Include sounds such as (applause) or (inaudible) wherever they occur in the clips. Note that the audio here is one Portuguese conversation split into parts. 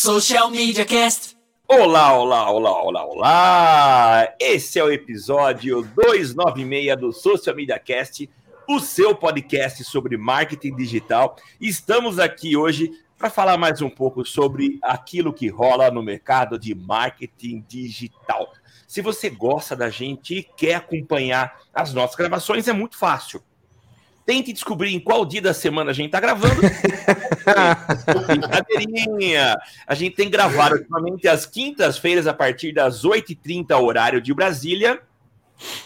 Social Media Cast. Olá, olá, olá, olá, olá! Esse é o episódio 296 do Social Media Cast, o seu podcast sobre marketing digital. Estamos aqui hoje para falar mais um pouco sobre aquilo que rola no mercado de marketing digital. Se você gosta da gente e quer acompanhar as nossas gravações, é muito fácil. Tente descobrir em qual dia da semana a gente está gravando. Brincadeirinha! A gente tem gravado ultimamente às quintas-feiras, a partir das 8h30, horário de Brasília.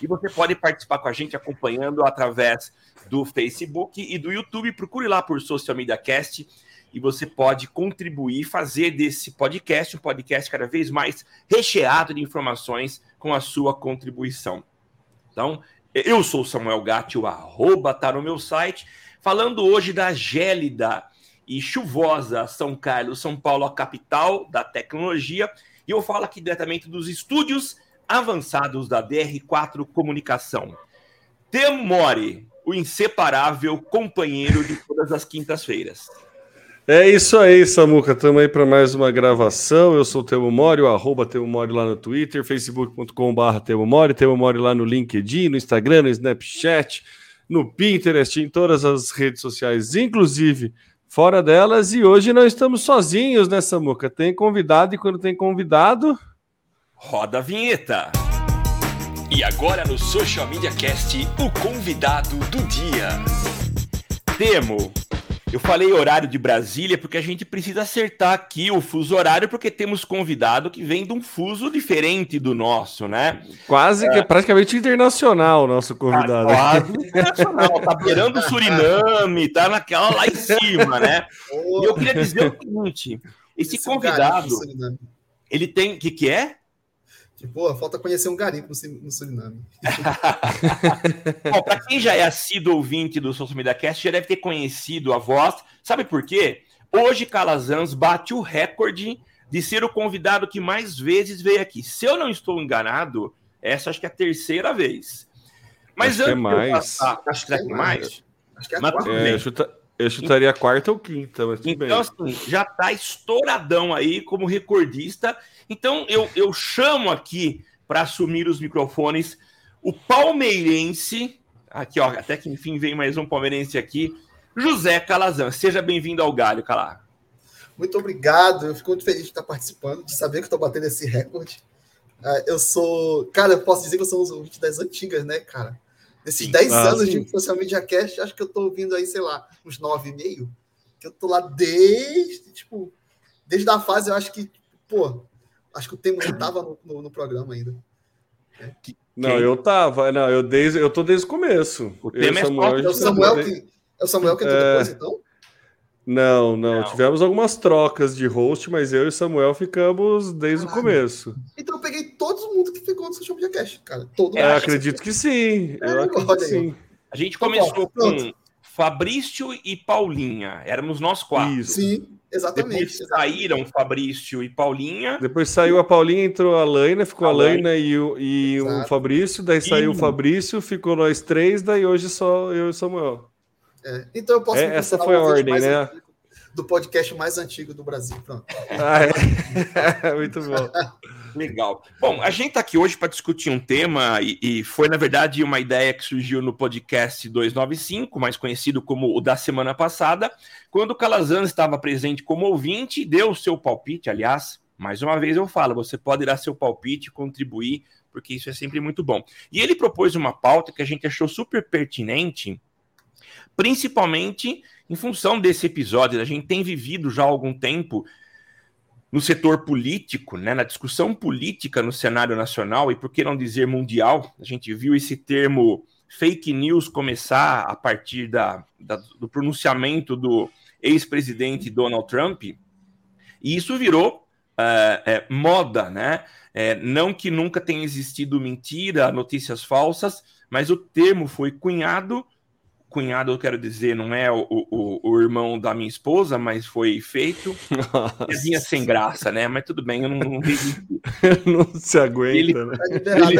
E você pode participar com a gente acompanhando através do Facebook e do YouTube. Procure lá por Social Media Cast e você pode contribuir, fazer desse podcast um podcast cada vez mais recheado de informações com a sua contribuição. Então, eu sou Samuel Gatti, o arroba tá no meu site, falando hoje da gélida e chuvosa São Carlos, São Paulo, a capital da tecnologia. E eu falo aqui diretamente dos estúdios avançados da DR4 Comunicação. Temo Mori, o inseparável companheiro de todas as quintas-feiras. É isso aí, Samuca. Estamos aí para mais uma gravação. Eu sou o Temo Mori, arroba Temo Mori lá no Twitter, facebook.com.br Temo Mori, Temo Mori lá no LinkedIn, no Instagram, no Snapchat, no Pinterest, em todas as redes sociais, inclusive fora delas. E hoje não estamos sozinhos, né, Samuca? Tem convidado e quando tem convidado. Roda a vinheta! E agora no Social Media Cast, o convidado do dia. Temo, eu falei horário de Brasília porque a gente precisa acertar aqui o fuso horário, porque temos convidado que vem de um fuso diferente do nosso, né? Quase que é praticamente internacional o nosso convidado. Tá quase internacional, tá beirando o Suriname, tá naquela lá em cima, né? E eu queria dizer o seguinte: esse, esse convidado, ele tem. O que, que é? Que, pô, falta conhecer um garimpo no Suriname. (laughs) Bom, para quem já é assíduo ouvinte do Social Media Cast, já deve ter conhecido a voz. Sabe por quê? Hoje Calazans bate o recorde de ser o convidado que mais vezes veio aqui. Se eu não estou enganado, essa acho que é a terceira vez. Mas acho antes que é mais. Passar, acho que é mais. Acho que é a quarta. É, chuta, eu chutaria a quarta ou quinta, mas Então, bem. assim, já está estouradão aí como recordista então eu, eu chamo aqui para assumir os microfones o palmeirense, aqui ó, até que enfim vem mais um palmeirense aqui, José Calazan. Seja bem-vindo ao Galho, Calá. Muito obrigado, eu fico muito feliz de estar participando, de saber que estou batendo esse recorde. Uh, eu sou, cara, eu posso dizer que eu sou um ouvinte das antigas, né, cara? Nesses 10 ah, anos sim. de Social Media Cast, acho que eu estou ouvindo aí, sei lá, uns 9,5. Que eu tô lá desde, tipo, desde a fase, eu acho que, pô, Acho que o Temo não estava no, no, no, programa ainda. É. Não, eu tava. Não, eu, desde, eu tô desde o começo. O Temo é, Samuel, é o Samuel que, é o Samuel que entrou é... depois, então? Não, não, não, Tivemos algumas trocas de host, mas eu e Samuel ficamos desde Caralho. o começo. Então eu peguei todo no Social Media Cash, cara. Todo é, acredito que sim. É, eu acredito que sim. A gente começou com Fabrício e Paulinha. Éramos nós quatro. Isso. Sim. Exatamente. Depois exatamente. saíram Fabrício e Paulinha. Depois saiu a Paulinha, entrou a Laina, ficou a, Laina e, o, e o Fabrício, daí saiu o Fabrício, ficou nós três, daí hoje só eu e o Samuel. É, então eu posso. É, essa foi a ordem, né? Do podcast mais antigo do Brasil. Pronto. Ah, é. (laughs) Muito bom. (laughs) Legal. Bom, a gente está aqui hoje para discutir um tema, e, e, foi, na verdade, uma ideia que surgiu no podcast 295, mais conhecido como o da semana passada, quando o Calazan estava presente como ouvinte e deu o seu palpite. Aliás, mais uma vez eu falo, você pode dar seu palpite, contribuir, porque isso é sempre muito bom. E ele propôs uma pauta que a gente achou super pertinente, principalmente em função desse episódio. A gente tem vivido já há algum tempo no setor político, né, na discussão política no cenário nacional e por que não dizer mundial, a gente viu esse termo fake news começar a partir da, da do pronunciamento do ex-presidente Donald Trump, e isso virou uh, é, moda, né? É, não que nunca tenha existido mentira, notícias falsas, mas o termo foi cunhado cunhado, eu quero dizer, não é o, o, o irmão da minha esposa, mas foi feito. Vinha sem graça, né? Mas tudo bem, eu não, não (laughs) não se aguenta, ele, né? Ele, ele,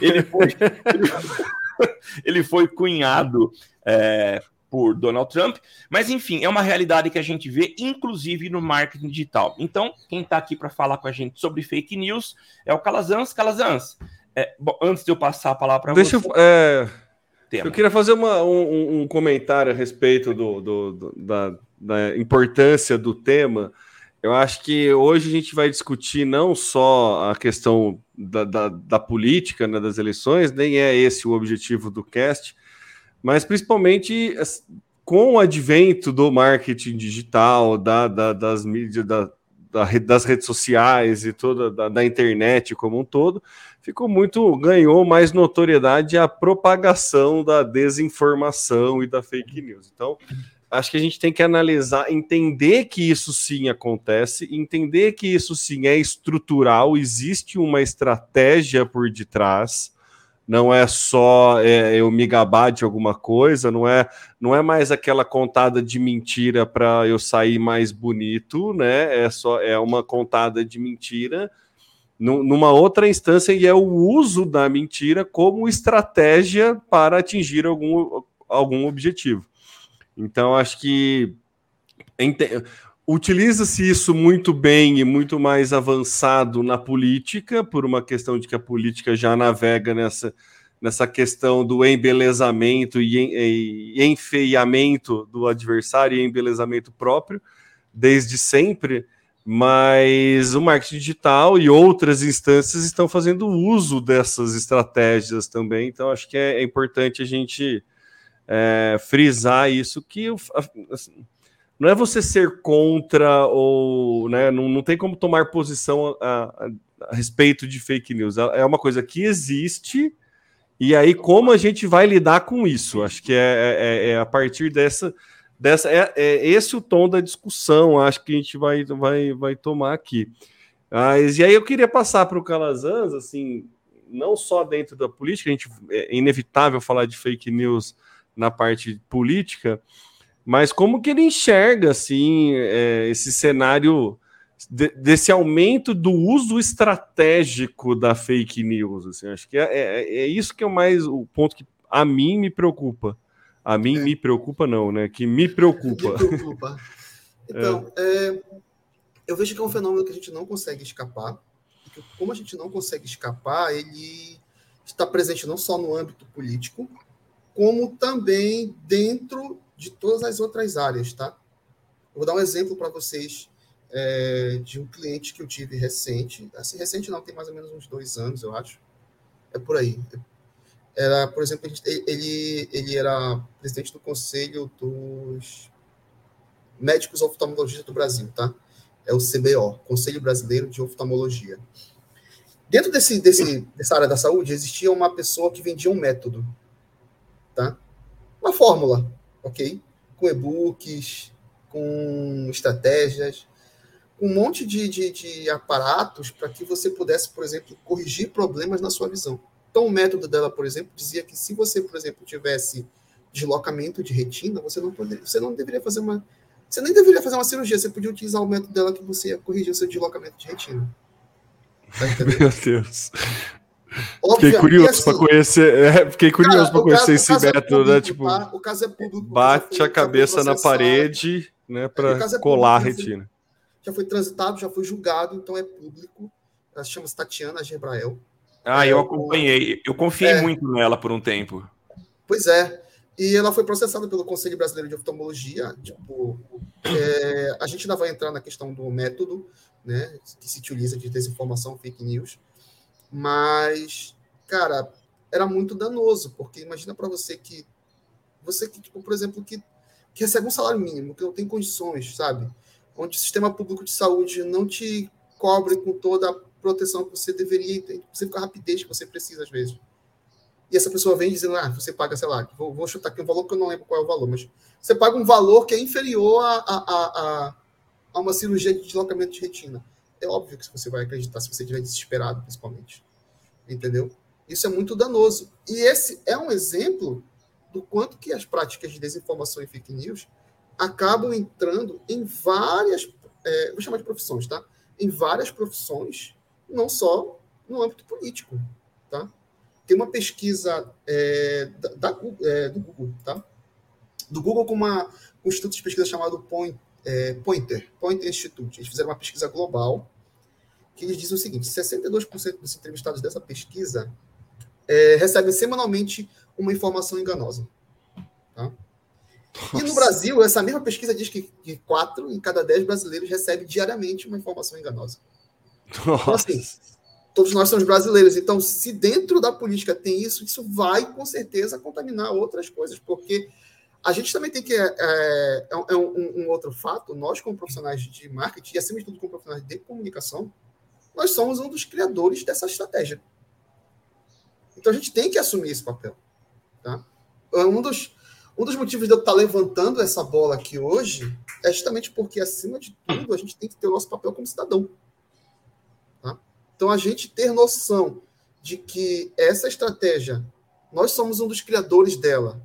(laughs) ele, foi, ele foi cunhado é, por Donald Trump, mas enfim, é uma realidade que a gente vê, inclusive no marketing digital. Então, quem está aqui para falar com a gente sobre fake news é o Calazans. Calazans, é, bom, antes de eu passar a palavra para você... Deixa eu... É... Eu queria fazer uma, um, um, comentário a respeito do, do, do da, da importância do tema. Eu acho que hoje a gente vai discutir não só a questão da, da, da, política, né, das eleições, nem é esse o objetivo do cast, mas principalmente com o advento do marketing digital, da, da das mídias, da, das redes sociais e toda da, da, internet como um todo, ficou muito ganhou mais notoriedade a propagação da desinformação e da fake news. Então, acho que a gente tem que analisar, entender que isso sim acontece, entender que isso sim é estrutural, existe uma estratégia por detrás, não é só é, eu me gabar de alguma coisa, não é, não é mais aquela contada de mentira para eu sair mais bonito, né? É só é uma contada de mentira numa outra instância e é o uso da mentira como estratégia para atingir algum, algum objetivo. Então, acho que utiliza-se isso muito bem e muito mais avançado na política, por uma questão de que a política já navega nessa, nessa questão do embelezamento e, e enfeiamento do adversário e embelezamento próprio, desde sempre. Mas o marketing digital e outras instâncias estão fazendo uso dessas estratégias também. Então, acho que é, é importante a gente é, frisar isso que assim, não é você ser contra ou né, não, não tem como tomar posição a, a, a, respeito de fake news. É uma coisa que existe e aí como a gente vai lidar com isso. Acho que é, é, é a partir dessa dessa é, é, esse o tom da discussão. Acho que a gente vai vai vai tomar aqui. Mas, e aí eu queria passar para o Calazans assim não só dentro da política, a gente é inevitável falar de fake news na parte política, mas como que ele enxerga assim é, esse cenário de, desse aumento do uso estratégico da fake news? Assim, acho que é, é, é, isso que é mais o ponto que a mim me preocupa. A mim é. me preocupa não, né? Que me preocupa. Me preocupa. (laughs) Então, é, eu vejo que é um fenômeno que a gente não consegue escapar. como a gente não consegue escapar, ele está presente não só no âmbito político, como também dentro de todas as outras áreas, tá? Eu vou dar um exemplo para vocês é, de um cliente que eu tive recente. Assim, recente não, tem mais ou menos uns dois anos, eu acho. É por aí. Era, por exemplo, ele, ele era presidente do Conselho dos Médicos Oftalmologistas do Brasil, tá? É o CBO, Conselho Brasileiro de Oftalmologia. Dentro desse, desse, dessa área da saúde, existia uma pessoa que vendia um método tá? Uma fórmula, ok? Com e-books, com estratégias, um monte de, de, de aparatos para que você pudesse, por exemplo, corrigir problemas na sua visão. Então, o método dela, por exemplo, dizia que se você, por exemplo, tivesse deslocamento de retina, você não poderia, você não deveria fazer uma, você nem deveria fazer uma cirurgia, você podia utilizar o método dela que você ia corrigir o seu deslocamento de retina. Tá (laughs) Meu Deus. Fiquei curioso assim, para conhecer, é, fiquei curioso para conhecer esse é método, é né? Tipo, tá? o caso é público. Bate a cabeça na parede, né, para é colar público, a retina. Já foi transitado, já foi julgado, então é público. Ela se chama Tatiana Gebrael. Ah, é, eu acompanhei. Eu confiei é, muito nela por um tempo. Pois é. E ela foi processada pelo Conselho Brasileiro de Oftalmologia. Tipo, é, a gente ainda vai entrar na questão do método, né, que se utiliza de desinformação, fake news. Mas, cara, era muito danoso, porque imagina para você que você que, tipo, por exemplo, que, que recebe um salário mínimo, que não tem condições, sabe? Onde o sistema público de saúde não te cobre com toda a proteção que você deveria ter, você com a rapidez que você precisa às vezes. E essa pessoa vem dizendo, ah, você paga, sei lá, vou, vou chutar aqui um valor que eu não lembro qual é o valor, mas você paga um valor que é inferior a, a, a, a uma cirurgia de deslocamento de retina é óbvio que você vai acreditar se você estiver desesperado, principalmente. Entendeu? Isso é muito danoso. E esse é um exemplo do quanto que as práticas de desinformação e fake news acabam entrando em várias, é, vou chamar de profissões, tá? Em várias profissões, não só no âmbito político, tá? Tem uma pesquisa é, da, da é, do Google, tá? do Google com uma, um instituto de pesquisa chamado Point, é, Pointer, Pointer Institute. Eles fizeram uma pesquisa global que eles dizem o seguinte: 62% dos entrevistados dessa pesquisa é, recebem semanalmente uma informação enganosa. Tá? E no Brasil, essa mesma pesquisa diz que, que 4 em cada 10 brasileiros recebem diariamente uma informação enganosa. Então, assim, todos nós somos brasileiros. Então, se dentro da política tem isso, isso vai com certeza contaminar outras coisas, porque a gente também tem que. É, é, é um, um, outro fato, nós, como profissionais de marketing, e acima de tudo, como profissionais de comunicação, nós somos um dos criadores dessa estratégia. Então, a gente tem que assumir esse papel. Tá? É um dos, um dos motivos de eu estar levantando essa bola aqui hoje é justamente porque, acima de tudo, a gente tem que ter o nosso papel como cidadão. Então, a gente ter noção de que essa estratégia, nós somos um dos criadores dela,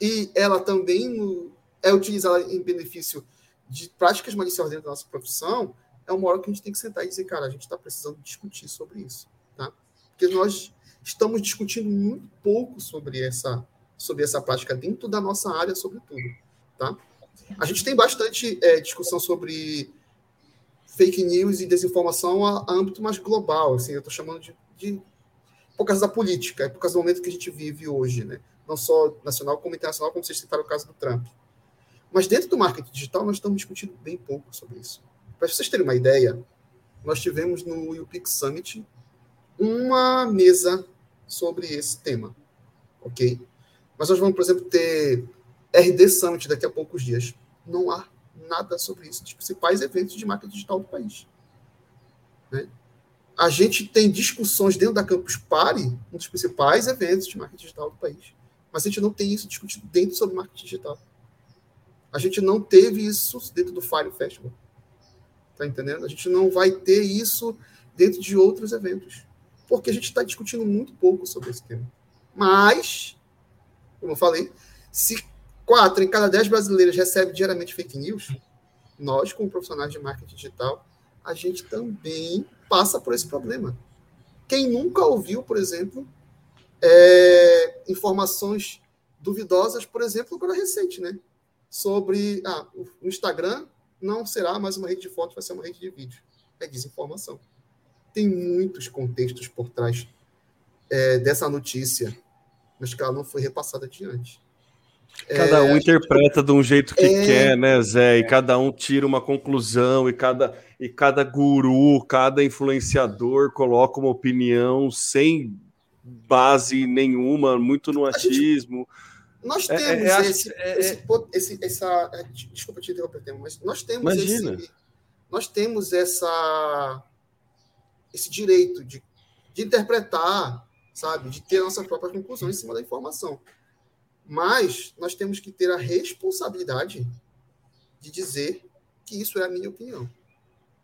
e ela também é utilizada em benefício de práticas maliciosas dentro da nossa profissão, é uma hora que a gente tem que sentar e dizer, cara, a gente está precisando discutir sobre isso, tá? Porque nós estamos discutindo muito pouco sobre essa, sobre essa prática dentro da nossa área, sobretudo, tá? A gente tem bastante é, discussão sobre fake news e desinformação a, âmbito mais global, assim, eu estou chamando de, de por causa da política, é por causa do momento que a gente vive hoje, né? não só nacional como internacional, como vocês citaram o caso do Trump. Mas dentro do marketing digital, nós estamos discutindo bem pouco sobre isso. Para vocês terem uma ideia, nós tivemos no UPix Summit uma mesa sobre esse tema, ok? Mas nós vamos, por exemplo, ter RD Summit daqui a poucos dias. Não há nada sobre isso, dos principais eventos de marketing digital do país. Né? A gente tem discussões dentro da Campus Party, um dos principais eventos de marketing digital do país. Mas a gente não tem isso discutido dentro sobre marketing digital. A gente não teve isso dentro do Fire Festival. Tá entendendo? A gente não vai ter isso dentro de outros eventos. Porque a gente está discutindo muito pouco sobre esse tema. Mas, como eu falei, se quatro em cada dez brasileiros recebem diariamente fake news, nós, como profissionais de marketing digital, a gente também passa por esse problema. Quem nunca ouviu, por exemplo, é, informações duvidosas, por exemplo, agora recente, né? Sobre ah, o Instagram não será mais uma rede de foto, vai ser uma rede de vídeo. É desinformação. Tem muitos contextos por trás é, dessa notícia, mas que ela não foi repassada adiante. Cada um é, interpreta de um jeito que é, quer, né, Zé? E cada um tira uma conclusão, e cada, e cada guru, cada influenciador coloca uma opinião sem base nenhuma, muito no achismo. nós temos é, é, esse, é, esse, esse, essa. Desculpa te interromper, mas nós temos imagina. esse. Nós temos essa, esse direito de, de interpretar, sabe, de ter nossa própria conclusão em cima da informação. Mas nós temos que ter a responsabilidade de dizer que isso é a minha opinião.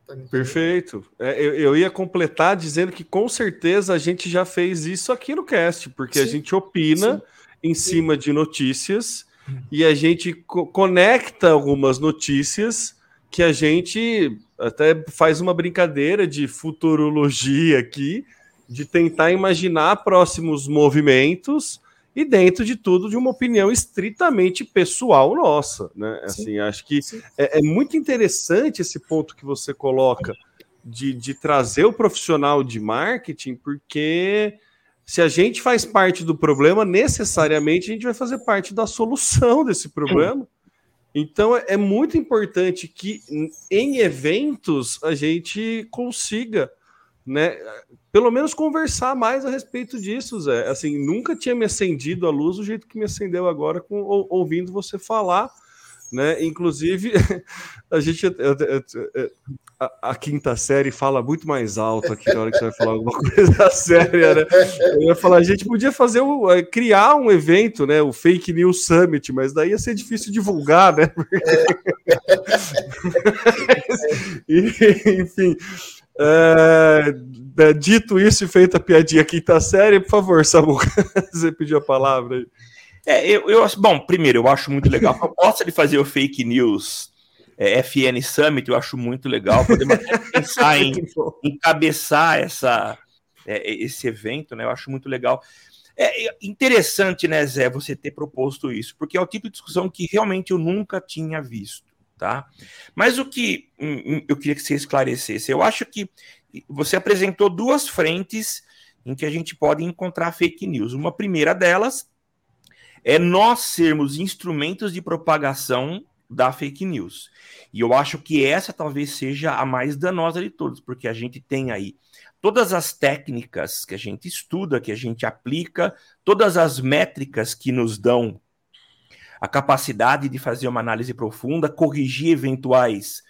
Tá Perfeito. É, eu, eu, ia completar dizendo que com certeza a gente já fez isso aqui no cast, porque Sim. a gente opina Sim. em Sim. cima de notícias e a gente co conecta algumas notícias que a gente até faz uma brincadeira de futurologia aqui, de tentar imaginar próximos movimentos e dentro de tudo de uma opinião estritamente pessoal nossa, né? Assim, acho que é, é, muito interessante esse ponto que você coloca de, de trazer o profissional de marketing, porque se a gente faz parte do problema, necessariamente a gente vai fazer parte da solução desse problema. Então é, é muito importante que em eventos a gente consiga né, pelo menos conversar mais a respeito disso, Zé. Assim, nunca tinha me acendido a luz do jeito que me acendeu agora com ou, ouvindo você falar, né? Inclusive, (laughs) a gente a, a, quinta série fala muito mais alto aqui na hora que você vai falar alguma (laughs) coisa séria, né? Eu ia falar, a gente podia fazer o, é, criar um evento, né? O Fake News Summit, mas daí ia ser difícil divulgar, né? (laughs) Enfim, é, é, dito isso e feita a piadinha quinta série, por favor, Samu, (laughs) você pediu a palavra aí. É, eu, eu, bom, primeiro, eu acho muito legal a proposta de fazer o fake news é, FN Summit, eu acho muito legal. Podemos (laughs) pensar em encabeçar essa, é, esse evento, né? Eu acho muito legal. É interessante, né, Zé, você ter proposto isso, porque é o tipo de discussão que realmente eu nunca tinha visto, tá? Mas o que hum, hum, eu queria que você esclarecesse, eu acho que você apresentou duas frentes em que a gente pode encontrar fake news. Uma primeira delas é nós sermos instrumentos de propagação da fake news. E eu acho que essa talvez seja a mais danosa de todas, porque a gente tem aí todas as técnicas que a gente estuda, que a gente aplica, todas as métricas que nos dão a capacidade de fazer uma análise profunda, corrigir eventuais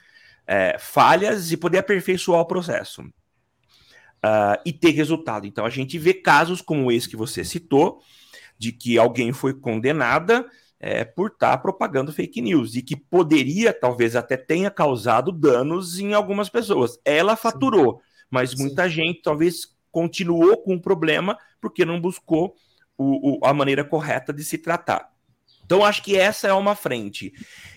é, falhas e poder aperfeiçoar o processo. Uh, e ter resultado. Então a gente vê casos como esse que você citou, de que alguém foi condenada é, por estar tá propagando fake news e que poderia, talvez até tenha causado danos em algumas pessoas. Ela faturou, Sim. mas muita Sim. gente talvez continuou com o problema porque não buscou o, o, a maneira correta de se tratar. Então, acho que essa é uma frente.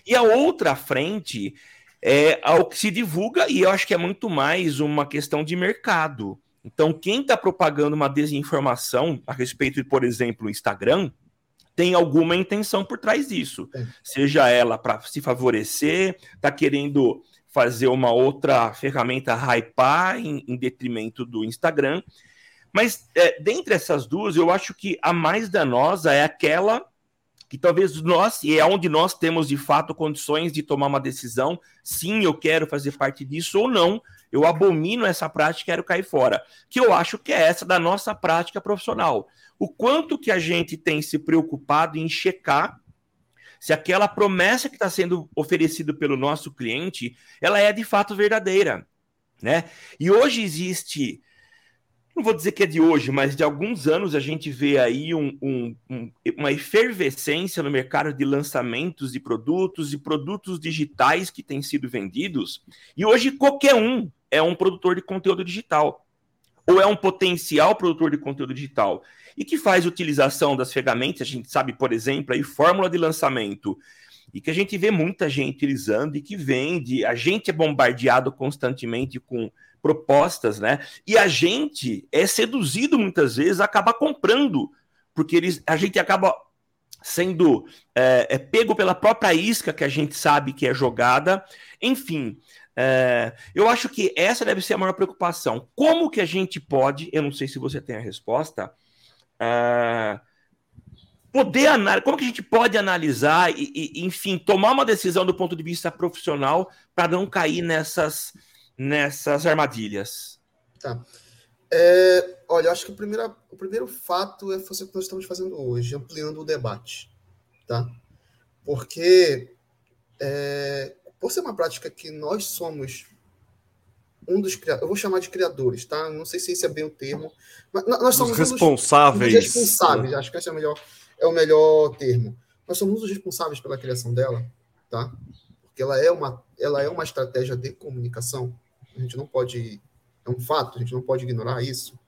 E a outra frente é ao que se divulga, e eu acho que é muito mais uma questão de mercado. Então, quem está propagando uma desinformação a respeito de, por exemplo, o Instagram, tem alguma intenção por trás disso. É. Seja ela para se favorecer, está querendo fazer uma outra ferramenta hypar em, em detrimento do Instagram. Mas é, dentre essas duas, eu acho que a mais danosa é aquela que talvez nós, e é onde nós temos de fato condições de tomar uma decisão, sim, eu quero fazer parte disso ou não, eu abomino essa prática quero cair fora. Que eu acho que é essa da nossa prática profissional. O quanto que a gente tem se preocupado em checar se aquela promessa que está sendo oferecida pelo nosso cliente, ela é de fato verdadeira, né? E hoje existe não vou dizer que é de hoje, mas de alguns anos a gente vê aí um, um, um, uma efervescência no mercado de lançamentos de produtos e produtos digitais que têm sido vendidos. E hoje qualquer um é um produtor de conteúdo digital ou é um potencial produtor de conteúdo digital e que faz utilização das ferramentas. A gente sabe, por exemplo, aí fórmula de lançamento e que a gente vê muita gente utilizando e que vende. A gente é bombardeado constantemente com propostas, né? E a gente é seduzido muitas vezes a acabar comprando, porque eles, a gente acaba sendo é, é, pego pela própria isca que a gente sabe que é jogada. Enfim, é, eu acho que essa deve ser a maior preocupação. Como que a gente pode, eu não sei se você tem a resposta, é, poder analisar, como que a gente pode analisar e, e, enfim, tomar uma decisão do ponto de vista profissional para não cair nessas nessas armadilhas? Tá. É, olha, eu acho que o primeiro, o primeiro fato é fazer o que nós estamos fazendo hoje, ampliando o debate. Tá? Porque, é, por ser uma prática que nós somos um dos criadores, eu vou chamar de criadores, tá? Não sei se esse é bem o termo, mas nós somos os responsáveis. Um dos, responsáveis, acho que esse é o melhor, é o melhor termo. Nós somos os responsáveis pela criação dela, tá? Porque ela é uma, ela é uma estratégia de comunicação a gente não pode. É um fato, a gente não pode ignorar isso.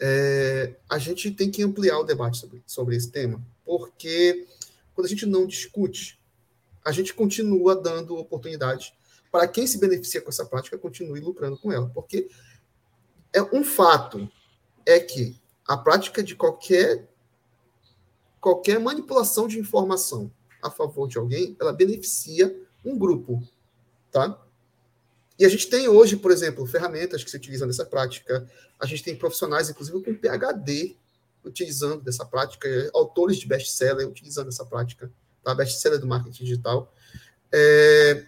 É, a gente tem que ampliar o debate sobre, sobre esse tema, porque quando a gente não discute, a gente continua dando oportunidade para quem se beneficia com essa prática continue lucrando com ela, porque é um fato é que a prática de qualquer qualquer manipulação de informação a favor de alguém, ela beneficia um grupo, tá? E a gente tem hoje, por exemplo, ferramentas que se utilizam nessa prática. A gente tem profissionais, inclusive, com PhD utilizando dessa prática, autores de best-seller utilizando essa prática, tá? best-seller do marketing digital, é,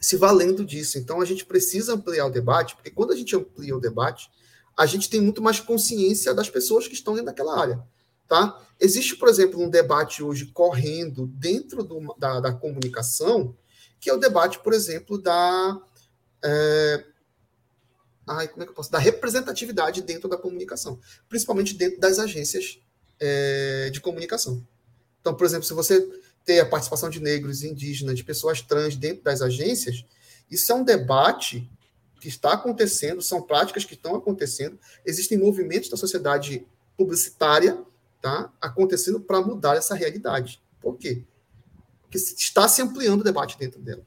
se valendo disso. Então, a gente precisa ampliar o debate, porque quando a gente amplia o debate, a gente tem muito mais consciência das pessoas que estão dentro daquela área. Tá? Existe, por exemplo, um debate hoje correndo dentro do, da, da comunicação, que é o debate, por exemplo, da é, ai, como é que eu posso? Da representatividade dentro da comunicação, principalmente dentro das agências é, de comunicação. Então, por exemplo, se você ter a participação de negros, indígenas, de pessoas trans dentro das agências, isso é um debate que está acontecendo, são práticas que estão acontecendo, existem movimentos da sociedade publicitária tá, acontecendo para mudar essa realidade. Por quê? Porque está se ampliando o debate dentro dela.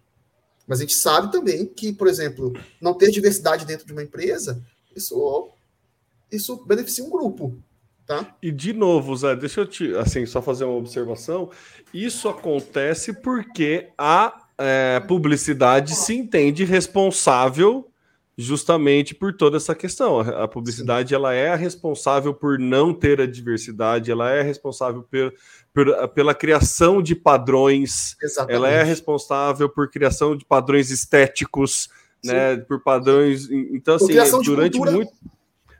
Mas a gente sabe também que, por exemplo, não ter diversidade dentro de uma empresa, isso, isso beneficia um grupo. Tá? E de novo, Zé, deixa eu te, assim, só fazer uma observação. Isso acontece porque a é, publicidade se entende responsável justamente por toda essa questão. A publicidade ela é a responsável por não ter a diversidade, ela é responsável por, por, pela criação de padrões, Exatamente. ela é responsável por criação de padrões estéticos, Sim. né? Por padrões. Então, assim, durante muito.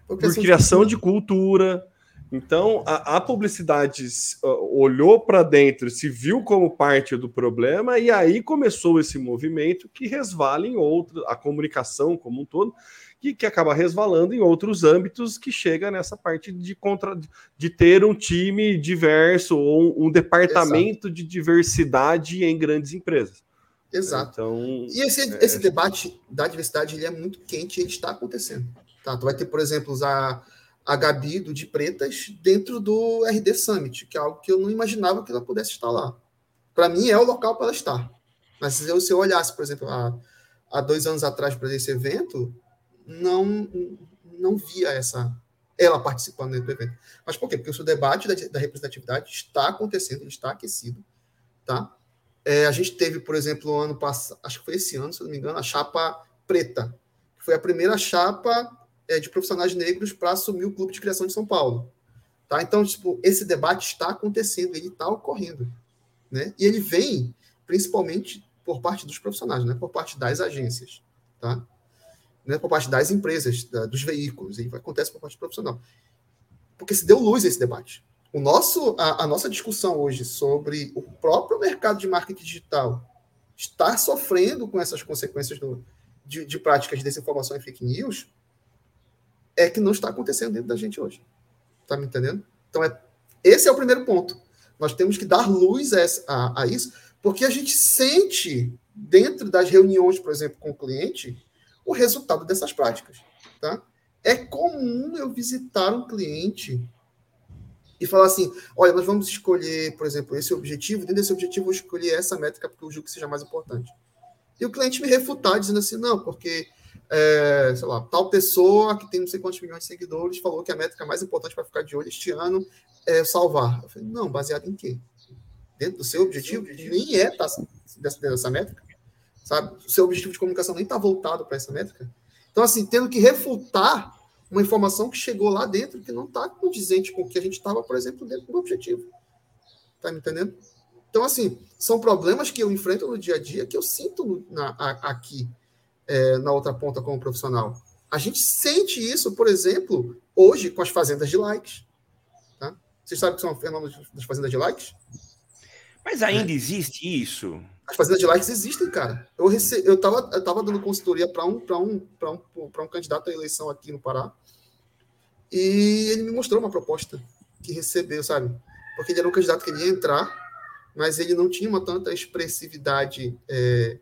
Por criação, por criação de, cultura. de cultura. Então, a, a publicidade uh, olhou para dentro, se viu como parte do problema, e aí começou esse movimento que resvala em outros, a comunicação como um todo, que, que acaba resvalando em outros âmbitos, que chega nessa parte de, contra, de ter um time diverso ou um, um departamento Exato. de diversidade em grandes empresas. Exato. Então, e esse, é... esse debate da diversidade ele é muito quente e ele está acontecendo. Tá? Tu vai ter, por exemplo, a a Gabi do De Pretas dentro do RD Summit, que é algo que eu não imaginava que ela pudesse estar lá. Para mim é o local para ela estar. Mas se eu, se eu olhasse, por exemplo, há, há dois anos atrás para esse evento, não não via essa ela participando do evento. Mas por quê? Porque o debate da, da representatividade está acontecendo, está aquecido, tá? É, a gente teve, por exemplo, ano passado, acho que foi esse ano, se não me engano, a chapa preta, que foi a primeira chapa é, de profissionais negros para assumir o Clube de Criação de São Paulo. Tá? Então, tipo, esse debate está acontecendo, ele está ocorrendo. Né? E ele vem principalmente por parte dos profissionais, né? por parte das agências, tá? né? por parte das empresas, da, dos veículos, e acontece por parte do profissional. Porque se deu luz a esse debate. O nosso, a, a nossa discussão hoje sobre o próprio mercado de marketing digital estar sofrendo com essas consequências do, de, de práticas de desinformação e fake news é que não está acontecendo dentro da gente hoje. Está me entendendo? Então, é, esse é o primeiro ponto. Nós temos que dar luz a, a, a isso, porque a gente sente, dentro das reuniões, por exemplo, com o cliente, o resultado dessas práticas. Tá? É comum eu visitar um cliente e falar assim: olha, nós vamos escolher, por exemplo, esse objetivo, dentro desse objetivo, eu vou escolher essa métrica porque eu julgo que seja mais importante. E o cliente me refutar, dizendo assim: não, porque é, sei lá, tal pessoa que tem não sei quantos milhões de seguidores falou que a métrica mais importante para ficar de olho este ano é salvar. Eu falei, não, baseado em quê? Dentro do seu objetivo, nem é tá, dessa, dessa métrica, sabe? O seu objetivo de comunicação nem está voltado para essa métrica. Então, assim, tendo que refutar uma informação que chegou lá dentro que não está condizente com o que a gente estava, por exemplo, dentro do objetivo. Tá me entendendo? Então, assim, são problemas que eu enfrento no dia a dia que eu sinto na, a, aqui é, na outra ponta como profissional. A gente sente isso, por exemplo, hoje com as fazendas de likes. Tá? Vocês sabem que são fenômenos das fazendas de likes? Mas ainda é. existe isso? As fazendas de likes existem, cara. Eu rece... eu tava, eu tava dando consultoria para um, um, um, um candidato à eleição aqui no Pará. E ele me mostrou uma proposta que recebeu, sabe? Porque ele era um candidato que ele ia entrar, mas ele não tinha uma tanta expressividade é,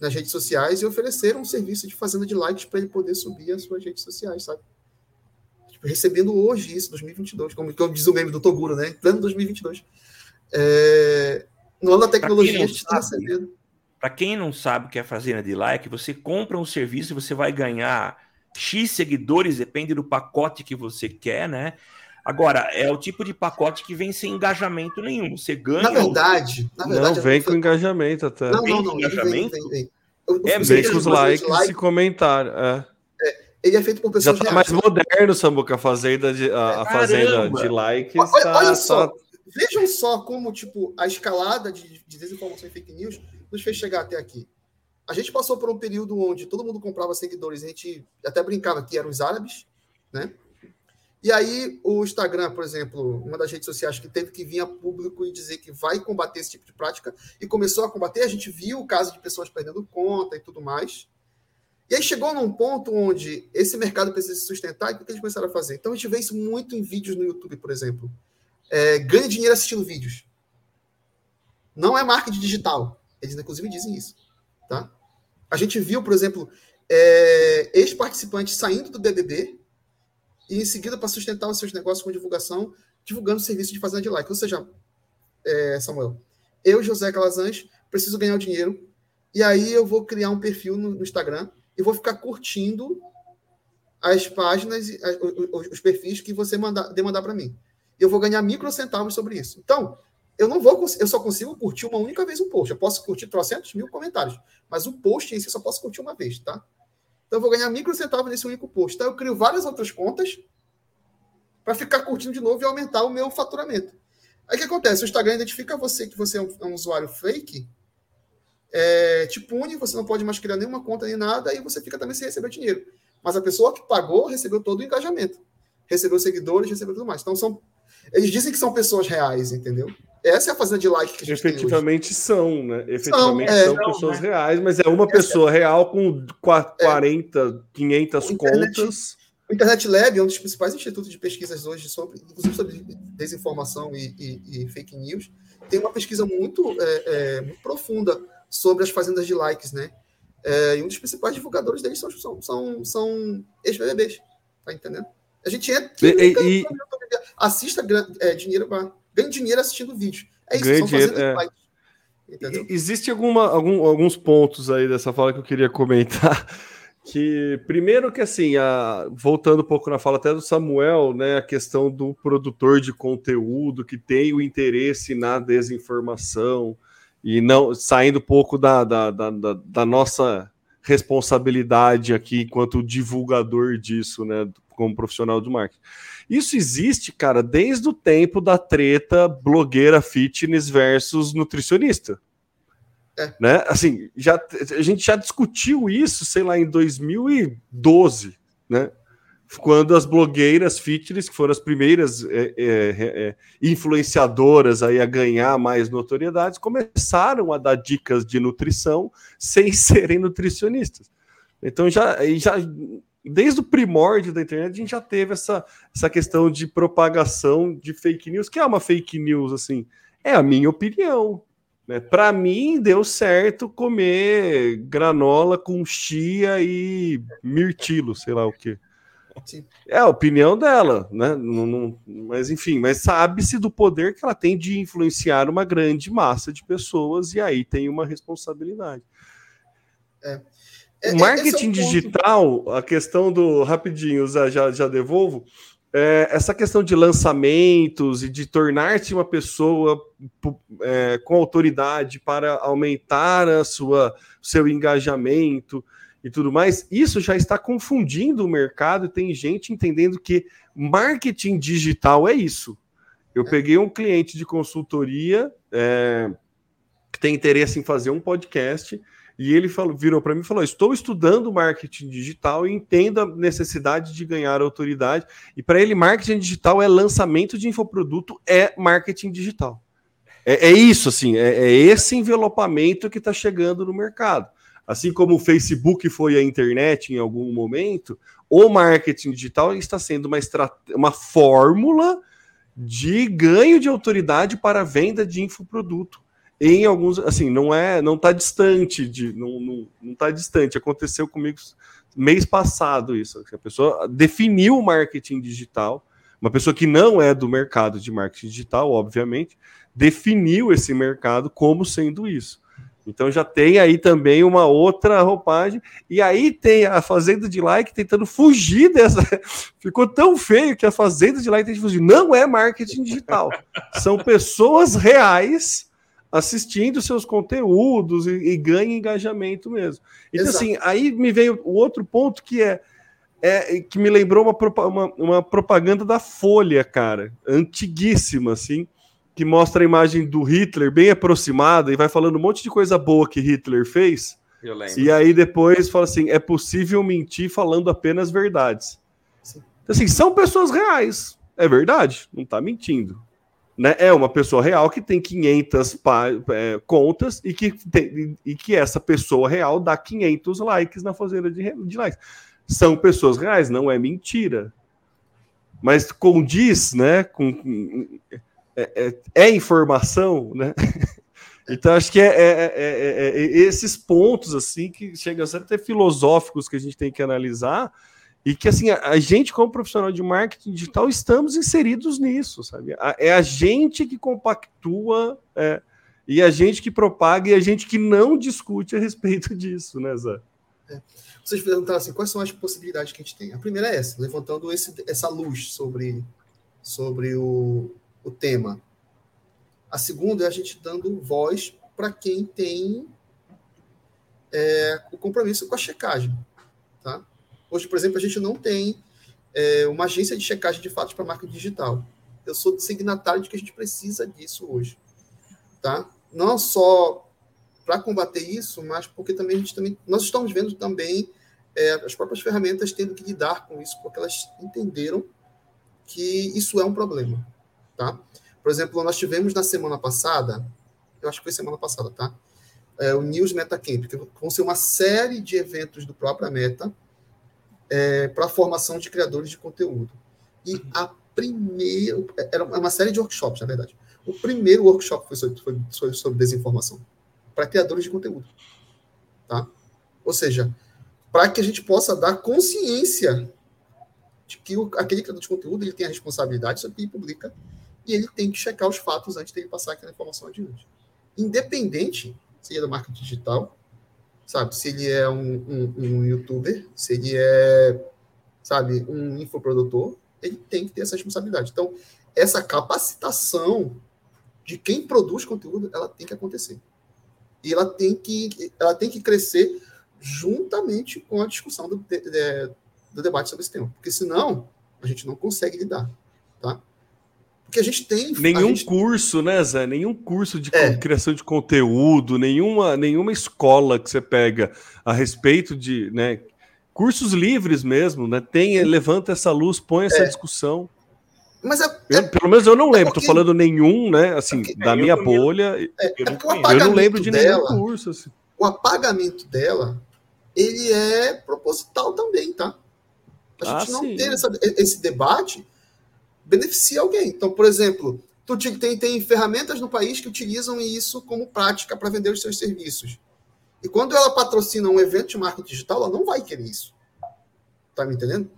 nas redes sociais e ofereceram um serviço de fazenda de likes para ele poder subir as suas redes sociais, sabe? Tipo, recebendo hoje isso, 2022, como, como diz o meme do Toguro, né? Plano 2022. É... No ano da tecnologia, a gente está recebendo. Para quem não sabe o que é fazenda de like, você compra um serviço e você vai ganhar X seguidores, depende do pacote que você quer, né? Agora, é o tipo de pacote que vem sem engajamento nenhum. Você ganha. Na verdade, na verdade não vem com engajamento até. Não, não, não. Engajamento? Vem, vem, vem. é, vem com os likes like, e comentários. É. é. ele é feito por pessoas. Já tá mais moderno, Samuca, a fazenda de, a, a fazenda de likes. Olha, tá, olha só. Tá... Vejam só como, tipo, a escalada de, de desinformação e fake news nos fez chegar até aqui. A gente passou por um período onde todo mundo comprava seguidores, a gente até brincava que eram os árabes, né? E aí, o Instagram, por exemplo, uma das redes sociais que teve que vir a público e dizer que vai combater esse tipo de prática, e começou a combater, a gente viu o caso de pessoas perdendo conta e tudo mais. E aí chegou num ponto onde esse mercado precisa se sustentar, e o que eles começaram a fazer? Então a gente vê isso muito em vídeos no YouTube, por exemplo. É, ganha dinheiro assistindo vídeos. Não é marketing digital. Eles, inclusive, dizem isso. Tá? A gente viu, por exemplo, é, ex-participantes saindo do BBB e em seguida, para sustentar os seus negócios com divulgação, divulgando serviço de fazenda de like. Ou seja, é, Samuel, eu, José Calazans, preciso ganhar o dinheiro, e aí eu vou criar um perfil no, no Instagram e vou ficar curtindo as páginas, os, os perfis que você mandar, demandar para mim. Eu vou ganhar microcentavos sobre isso. Então, eu não vou, eu só consigo curtir uma única vez um post. Eu posso curtir trocentos mil comentários, mas o post em si eu só posso curtir uma vez, tá? Então eu vou ganhar microcentavos nesse único post. Então eu crio várias outras contas para ficar curtindo de novo e aumentar o meu faturamento. Aí o que acontece? O Instagram identifica você que você é um, é um usuário fake, é, te pune, você não pode mais criar nenhuma conta nem nada, e você fica também sem receber dinheiro. Mas a pessoa que pagou recebeu todo o engajamento. Recebeu seguidores, recebeu tudo mais. Então são. Eles dizem que são pessoas reais, entendeu? Essa é a fazenda de like que a gente Efetivamente são, né? Efetivamente são, é, são pessoas né? reais, mas é uma é pessoa é, real com 40, é, 500 internet, contas. O Internet Lab é um dos principais institutos de pesquisas hoje, sobre, inclusive sobre desinformação e, e, e fake news. Tem uma pesquisa muito, é, é, muito profunda sobre as fazendas de likes, né? E um dos principais divulgadores deles são, são, são, são ex-BBBs, tá entendendo? A gente entra, e, e, assista é, dinheiro, ganha dinheiro assistindo vídeo. É isso, ganha são dinheiro, é. likes. Entendeu? Existe alguma, algum, alguns pontos aí dessa fala que eu queria comentar. (laughs) Que primeiro que assim, a, voltando um pouco na fala até do Samuel, né, a questão do produtor de conteúdo que tem o interesse na desinformação, e não saindo um pouco da, da, da, da, nossa responsabilidade aqui enquanto divulgador disso, né, como profissional do marketing. Isso existe, cara, desde o tempo da treta blogueira fitness versus nutricionista. É. Né? Assim, já, a gente já discutiu isso, sei lá, em 2012, né? quando as blogueiras fitness, que foram as primeiras é, é, é, influenciadoras aí a ganhar mais notoriedade, começaram a dar dicas de nutrição sem (laughs) serem nutricionistas. Então já, já desde o primórdio da internet a gente já teve essa, essa questão de propagação de fake news, que é uma fake news assim, é a minha opinião. Né? Para mim deu certo comer granola com chia e mirtilo, sei lá o que. É a opinião dela, né? Não, não, mas enfim, mas sabe-se do poder que ela tem de influenciar uma grande massa de pessoas e aí tem uma responsabilidade. É. É, o marketing é digital, a questão do rapidinho, já, já devolvo. É, essa questão de lançamentos e de tornar-se uma pessoa é, com autoridade para aumentar a sua seu engajamento, e tudo mais, isso já está confundindo o mercado e tem gente entendendo que marketing digital é isso. Eu é. peguei um cliente de consultoria é, que tem interesse em fazer um podcast e ele falou, virou para mim e falou: Estou estudando marketing digital e entendo a necessidade de ganhar autoridade. E para ele, marketing digital é lançamento de infoproduto, é marketing digital. É, é isso, assim, é, é esse envelopamento que está chegando no mercado. Assim como o Facebook foi a internet em algum momento, o marketing digital está sendo uma, uma fórmula de ganho de autoridade para a venda de infoproduto. Em alguns, assim, não é, não está distante de, não, não, tá distante. Aconteceu comigo mês passado isso. A pessoa definiu o marketing digital, uma pessoa que não é do mercado de marketing digital, obviamente, definiu esse mercado como sendo isso. Então já tem aí também uma outra roupagem. E aí tem a Fazenda de Like tentando fugir dessa. (laughs) Ficou tão feio que a Fazenda de Like tem fugir. Não é marketing digital. São pessoas reais assistindo seus conteúdos e, e ganha engajamento mesmo. Então, Exato. assim, aí me veio o outro ponto que é, é que me lembrou uma, uma, uma propaganda da Folha, cara, antiguíssima, assim que mostra a imagem do Hitler bem aproximada e vai falando um monte de coisa boa que Hitler fez. E aí depois fala assim: é possível mentir falando apenas verdades. Sim. Então, assim, são pessoas reais. É verdade, não está mentindo. Né? É uma pessoa real que tem 500 é, contas e que, tem, e que essa pessoa real dá 500 likes na fazenda de, de likes. São pessoas reais, não é mentira. Mas condiz né, com, é, é, é informação, né? (laughs) Então, acho que é, é, é, é, esses pontos, assim, que chegam a ser até filosóficos que a gente tem que analisar e que, assim, a, gente, como profissional de marketing digital, estamos inseridos nisso, sabe? A, é a gente que compactua e a gente que propaga e a gente que não discute a respeito (laughs) disso, né, Zé? É. Vocês perguntaram assim, quais são as possibilidades que a gente tem? A primeira é essa, levantando esse, essa luz sobre, sobre o, o tema. A segunda é a gente dando voz para quem tem é, o compromisso com a checagem. Hoje, por exemplo, a gente não tem é, uma agência de checagem de fatos para marca digital. Eu sou signatário de que a gente precisa disso hoje. Tá? Não só para combater isso, mas porque também a gente também nós estamos vendo também é, as próprias ferramentas tendo que lidar com isso, porque elas entenderam que isso é um problema. Tá? Por exemplo, nós tivemos na semana passada, eu acho que foi semana passada, tá? É, o News Meta Camp, que vão ser uma série de eventos do própria Meta é, para a formação de criadores de conteúdo. E a primeira. Era uma série de workshops, na verdade. O primeiro workshop foi sobre, foi sobre desinformação para criadores de conteúdo. Tá? Ou seja, para que a gente possa dar consciência de que o, aquele criador de conteúdo ele tem a responsabilidade sobre o que publica e ele tem que checar os fatos antes de ele passar aquela informação adiante. Independente se ele é da marca digital, sabe, se ele é um, um, um youtuber, se ele é, sabe, um infoprodutor, ele tem que ter essa responsabilidade. Então, essa capacitação de quem produz conteúdo, ela tem que acontecer. E ela tem que, ela tem que crescer juntamente com a discussão do, de, do debate sobre esse tema. Porque senão, a gente não consegue lidar. Tá? Porque a gente tem. Nenhum gente... curso, né, Zé? Nenhum curso de é. criação de conteúdo, nenhuma, nenhuma escola que você pega a respeito de. Né, cursos livres mesmo, né? Tem, levanta essa luz, põe essa é. discussão. Mas é, eu, é pelo menos eu não lembro, é porque, tô falando nenhum, né? Assim, é da minha bolha. É, eu, não, eu não lembro de dela, nenhum curso. Assim. O apagamento dela, ele é proposital também, tá? A gente ah, não sim. ter essa, esse debate beneficia alguém. Então, por exemplo, tu tem, tem ferramentas no país que utilizam isso como prática para vender os seus serviços. E quando ela patrocina um evento de marketing digital, ela não vai querer isso. Tá me entendendo?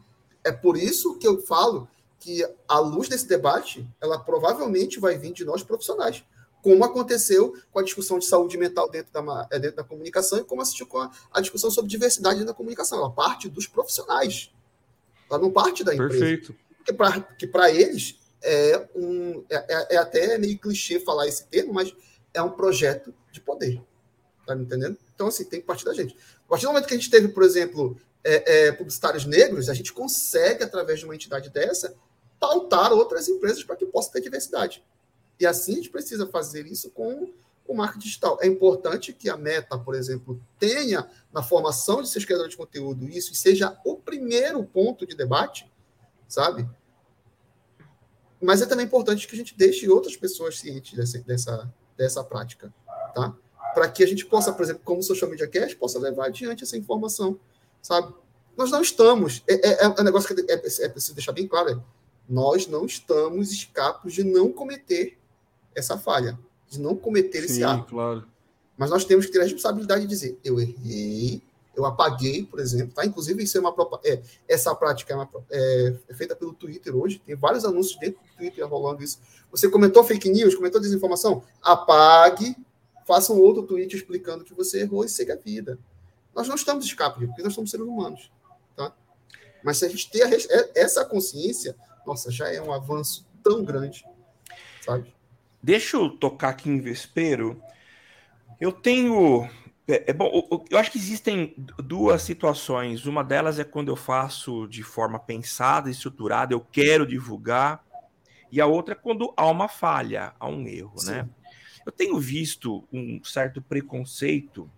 É por isso que eu falo que a luz desse debate, ela provavelmente vai vir de nós profissionais, como aconteceu com a discussão de saúde mental dentro da, é, dentro da comunicação e como assistiu com a, a discussão sobre diversidade na comunicação. Ela parte dos profissionais. Ela não parte da empresa. Perfeito que para eles é, um, é, é, é, até meio clichê falar esse termo, mas é um projeto de poder. Tá me entendendo? Então, assim, tem que partir da gente. A partir do momento que a gente teve, por exemplo, é, é, publicitários negros, a gente consegue, através de uma entidade dessa, pautar outras empresas para que possa ter diversidade. E assim a gente precisa fazer isso com o marketing digital. É importante que a Meta, por exemplo, tenha na formação de seus criadores de conteúdo isso e seja o primeiro ponto de debate, sabe? Mas é também importante que a gente deixe outras pessoas cientes dessa, dessa, dessa prática, tá? Para que a gente possa, por exemplo, como Social Media Cast, possa levar adiante essa informação, sabe? Nós não estamos, é, é, é um negócio que é, é preciso deixar bem claro, é, nós não estamos escapos de não cometer essa falha, de não cometer Sim, esse ato. Claro. Mas nós temos que ter a responsabilidade de dizer, eu errei, eu apaguei, por exemplo, tá? Inclusive, isso é uma é, essa prática é, uma, é, é, feita pelo Twitter hoje. Tem vários anúncios dentro do Twitter rolando isso. Você comentou fake news, comentou desinformação? Apague, faça um outro tweet explicando que você errou e siga a vida. Nós não estamos escapando, porque nós somos seres humanos, tá? Mas se a gente ter a, é, essa consciência, nossa, já é um avanço tão grande, sabe? Deixa eu tocar aqui em Vespero. Eu tenho é, é, bom, eu acho que existem duas situações. Uma delas é quando eu faço de forma pensada, estruturada, eu quero divulgar, e a outra é quando há uma falha, há um erro, né? Sim. né? Eu tenho visto um certo preconceito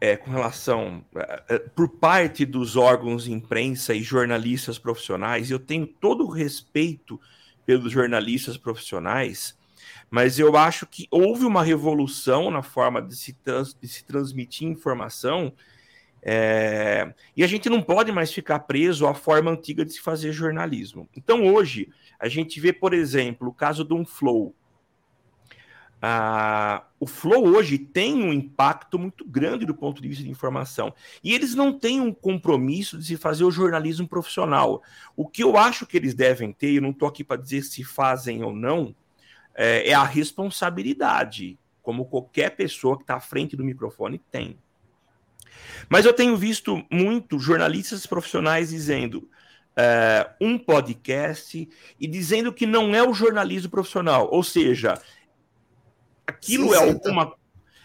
é, com relação é, é, por parte dos órgãos de imprensa e jornalistas profissionais. Eu tenho todo o respeito pelos jornalistas profissionais mas eu acho que houve uma revolução na forma de se, trans, de se transmitir informação, é, e a gente não pode mais ficar preso à forma antiga de se fazer jornalismo. Então, hoje, a gente vê, por exemplo, o caso de um Flow. Ah, o Flow hoje tem um impacto muito grande do ponto de vista de informação. E eles não têm um compromisso de se fazer o jornalismo profissional. O que eu acho que eles devem ter, eu não estou aqui para dizer se fazem ou não, é, é a responsabilidade, como qualquer pessoa que está à frente do microfone tem. Mas eu tenho visto muito jornalistas profissionais dizendo é, um podcast e dizendo que não é o jornalismo profissional, ou seja, aquilo Sim, é alguma.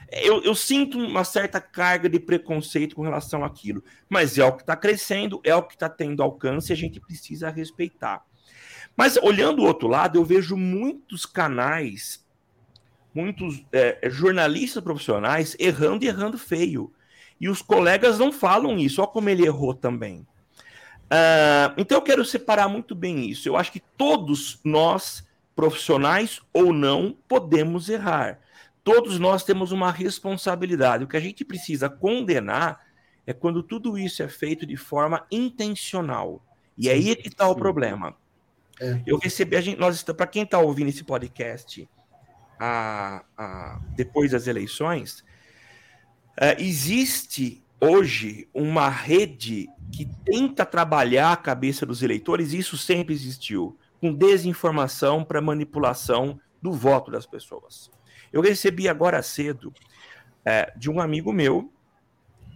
Eu, eu, sinto uma certa carga de preconceito com relação àquilo, mas é o que está crescendo, é o que está tendo alcance e a gente precisa respeitar. Mas olhando o outro lado, eu vejo muitos canais, muitos é, jornalistas profissionais errando e errando feio. E os colegas não falam isso, olha como ele errou também. Uh, então eu quero separar muito bem isso. Eu acho que todos nós, profissionais ou não, podemos errar. Todos nós temos uma responsabilidade. O que a gente precisa condenar é quando tudo isso é feito de forma intencional. E aí é que está o problema. É. Eu recebi, a gente, nós para quem está ouvindo esse podcast a, a, depois das eleições, uh, existe hoje uma rede que tenta trabalhar a cabeça dos eleitores, e isso sempre existiu, com desinformação para manipulação do voto das pessoas. Eu recebi agora cedo é, de um amigo meu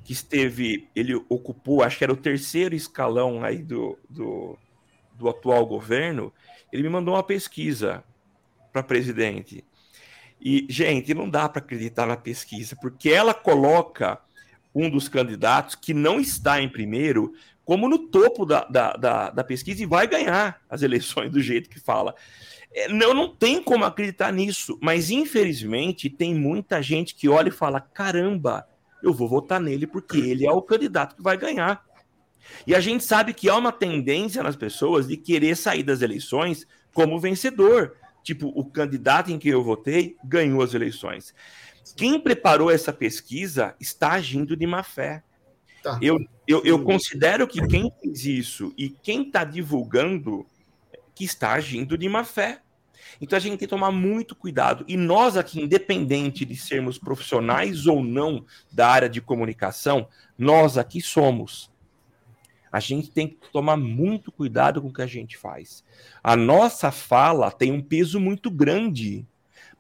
que esteve, ele ocupou, acho que era o terceiro escalão aí do, do, do atual governo, ele me mandou uma pesquisa para presidente. E, gente, não dá para acreditar na pesquisa, porque ela coloca um dos candidatos que não está em primeiro como no topo da, da, da, da pesquisa e vai ganhar as eleições do jeito que fala. É, não, não tem como acreditar nisso, mas infelizmente tem muita gente que olha e fala: caramba, eu vou votar nele porque ele é o candidato que vai ganhar. E a gente sabe que há uma tendência nas pessoas de querer sair das eleições como vencedor. Tipo, o candidato em que eu votei ganhou as eleições. Quem preparou essa pesquisa está agindo de má fé. Tá. Eu, eu, eu considero que quem fez isso e quem está divulgando que está agindo de má fé. Então a gente tem que tomar muito cuidado. E nós aqui, independente de sermos profissionais ou não da área de comunicação, nós aqui somos. A gente tem que tomar muito cuidado com o que a gente faz. A nossa fala tem um peso muito grande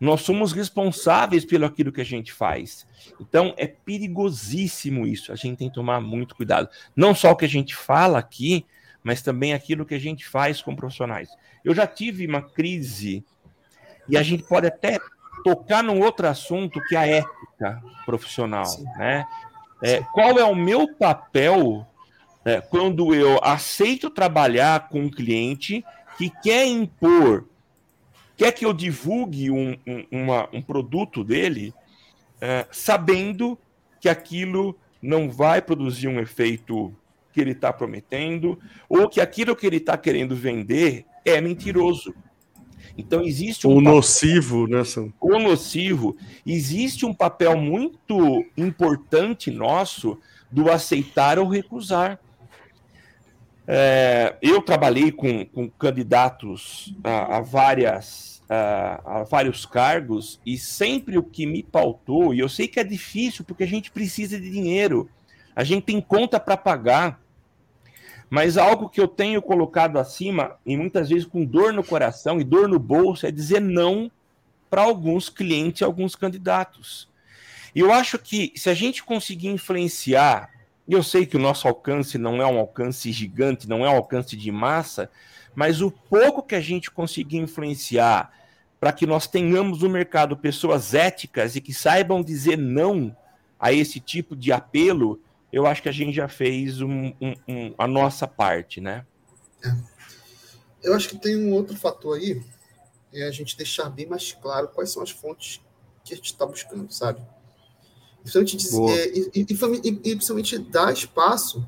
nós somos responsáveis pelo aquilo que a gente faz. Então é perigosíssimo isso. A gente tem que tomar muito cuidado. Não só o que a gente fala aqui, mas também aquilo que a gente faz com profissionais. Eu já tive uma crise e a gente pode até tocar num outro assunto que é a ética profissional, Sim. né? É, qual é o meu papel é, quando eu aceito trabalhar com um cliente que quer impor quer que eu divulgue um, um, uma, um produto dele é, sabendo que aquilo não vai produzir um efeito que ele está prometendo, ou que aquilo que ele está querendo vender é mentiroso. Então existe um. O nocivo, papel, né, Sam? O nocivo. Existe um papel muito importante nosso do aceitar ou recusar. É, eu trabalhei com, com candidatos a, a várias a, vários cargos e sempre o que me pautou, e eu sei que é difícil porque a gente precisa de dinheiro, a gente tem conta para pagar, mas algo que eu tenho colocado acima, e muitas vezes com dor no coração e dor no bolso, é dizer não para alguns clientes, alguns candidatos. E eu acho que se a gente conseguir influenciar, e eu sei que o nosso alcance não é um alcance gigante, não é um alcance de massa, mas o pouco que a gente conseguir influenciar para que nós tenhamos no mercado pessoas éticas e que saibam dizer não a esse tipo de apelo, eu acho que a gente já fez um, um, um, a nossa parte, né? É. Eu acho que tem um outro fator aí, é a gente deixar bem mais claro quais são as fontes que a gente está buscando, sabe? Principalmente, dizer, é, e, e, e, e, principalmente dar espaço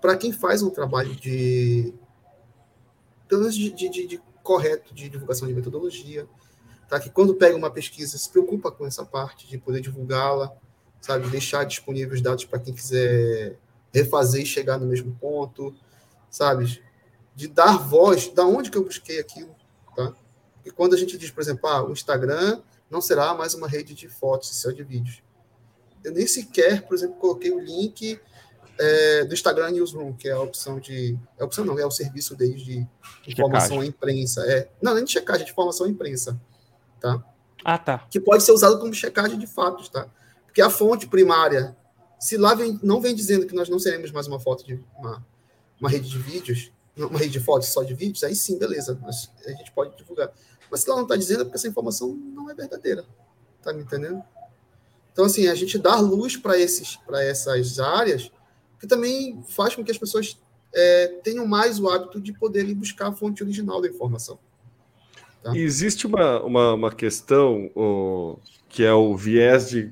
para quem faz um trabalho de pelo menos de, de, de, correto de divulgação de metodologia, tá? Que quando pega uma pesquisa se preocupa com essa parte de poder divulgá-la, sabe, deixar disponíveis os dados para quem quiser refazer e chegar no mesmo ponto, sabe, de dar voz, da onde que eu busquei aquilo, tá? E quando a gente diz, por exemplo, ah, o Instagram não será mais uma rede de fotos, só de vídeos. Eu nem sequer, por exemplo, coloquei o link é, do Instagram Newsroom, que é a opção de. É a opção não, é o serviço deles de informação à imprensa. É, não, nem de checagem, de informação à imprensa. Tá? Ah, tá. Que pode ser usado como checagem de fatos, tá? Porque a fonte primária Se lá vem, não vem dizendo que nós não seremos mais uma foto de uma, uma rede de vídeos, uma rede de fotos só de vídeos, aí sim, beleza, a gente pode divulgar. Mas se lá não está dizendo, é porque essa informação não é verdadeira. Tá me entendendo? Então, assim, a gente dar luz para essas áreas, que também faz com que as pessoas é, tenham mais o hábito de poderem buscar a fonte original da informação. Tá? Existe uma, uma, uma questão oh, que é o viés de,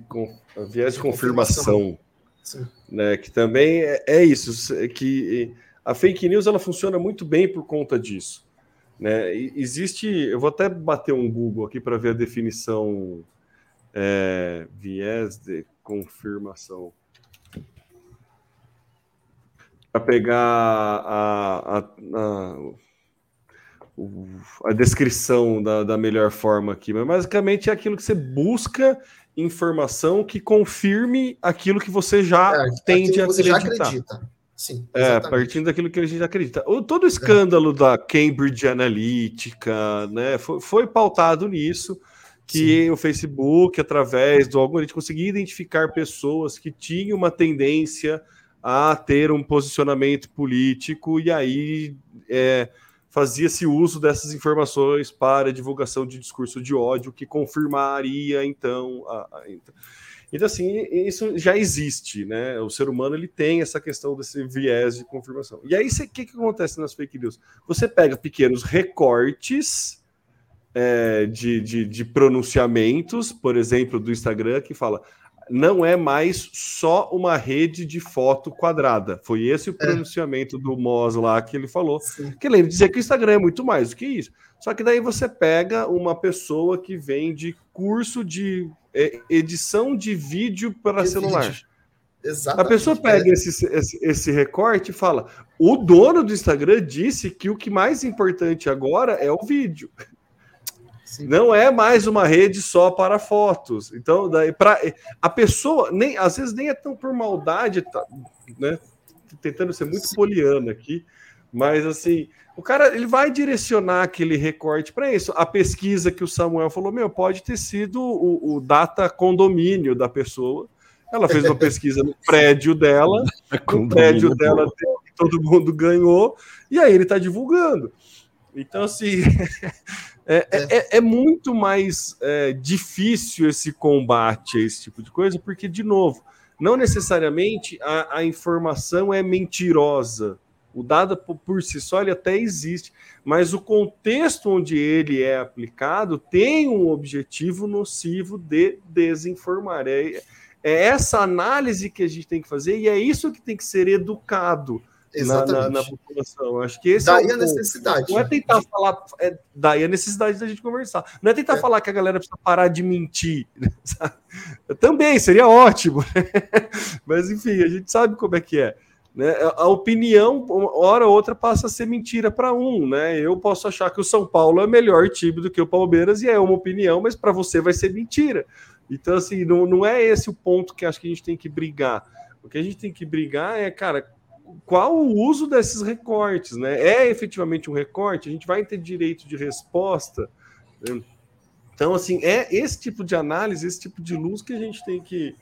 viés de confirmação, confirmação né, que também é, é isso, que a fake news ela funciona muito bem por conta disso. Né? Existe, eu vou até bater um Google aqui para ver a definição é, viés de confirmação para pegar a, a, a, a descrição da, da, melhor forma aqui, mas basicamente é aquilo que você busca informação que confirme aquilo que você já é, tende a acreditar. Sim, é, partindo daquilo que a gente acredita. O, todo o escândalo é. da Cambridge Analytica né, foi, foi pautado nisso, que Sim. o Facebook, através do algoritmo, conseguia identificar pessoas que tinham uma tendência a ter um posicionamento político e aí é, fazia-se uso dessas informações para divulgação de discurso de ódio que confirmaria então a, a, então. Assim isso já existe né? O ser humano ele tem essa questão desse viés de confirmação. E aí o que, que acontece nas fake news? Você pega pequenos recortes é, de, de, de pronunciamentos por exemplo do Instagram que fala não é mais só uma rede de foto quadrada. Foi esse o é. pronunciamento é. do Moz lá que ele falou. Sim. Que ele dizia que o Instagram é muito mais do que isso. Só que daí você pega uma pessoa que vende curso de é, edição de vídeo para de celular. Vídeo. Exatamente. A pessoa pega é. esse, esse, esse, recorte e fala: o dono do Instagram disse que o que mais importante agora é o vídeo. Sim. Não é mais uma rede só para fotos. Então, daí para a pessoa nem às vezes nem é tão por maldade, tá, né? Tentando ser muito poliana aqui, mas assim, o cara ele vai direcionar aquele recorte para isso. A pesquisa que o Samuel falou, meu, pode ter sido o, o data condomínio da pessoa. Ela fez uma pesquisa no prédio dela, (laughs) no prédio dela todo mundo ganhou, e aí ele está divulgando. Então, assim, (laughs) É, é, é, é, muito mais é, difícil esse combate a esse tipo de coisa, porque, de novo, não necessariamente a, a informação é mentirosa. O dado por si só ele até existe, mas o contexto onde ele é aplicado tem um objetivo nocivo de desinformar. É, é essa análise que a gente tem que fazer e é isso que tem que ser educado na, na, na, população. Acho que esse daí é a necessidade. Não é tentar falar, é, daí a necessidade da gente conversar. Não é tentar é. falar que a galera precisa parar de mentir. Sabe? (laughs) (laughs) Também seria ótimo, (laughs) mas enfim, a gente sabe como é que é. Né? A opinião, hora ou outra, passa a ser mentira para um. Né? Eu posso achar que o São Paulo é melhor time do que o Palmeiras, e é uma opinião, mas para você vai ser mentira. Então, assim, não, não é esse o ponto que acho que a gente tem que brigar. O que a gente tem que brigar é, cara, qual o uso desses recortes, né? É efetivamente um recorte? A gente vai ter direito de resposta? Né? Então, assim, é esse tipo de análise, esse tipo de luz que a gente tem que,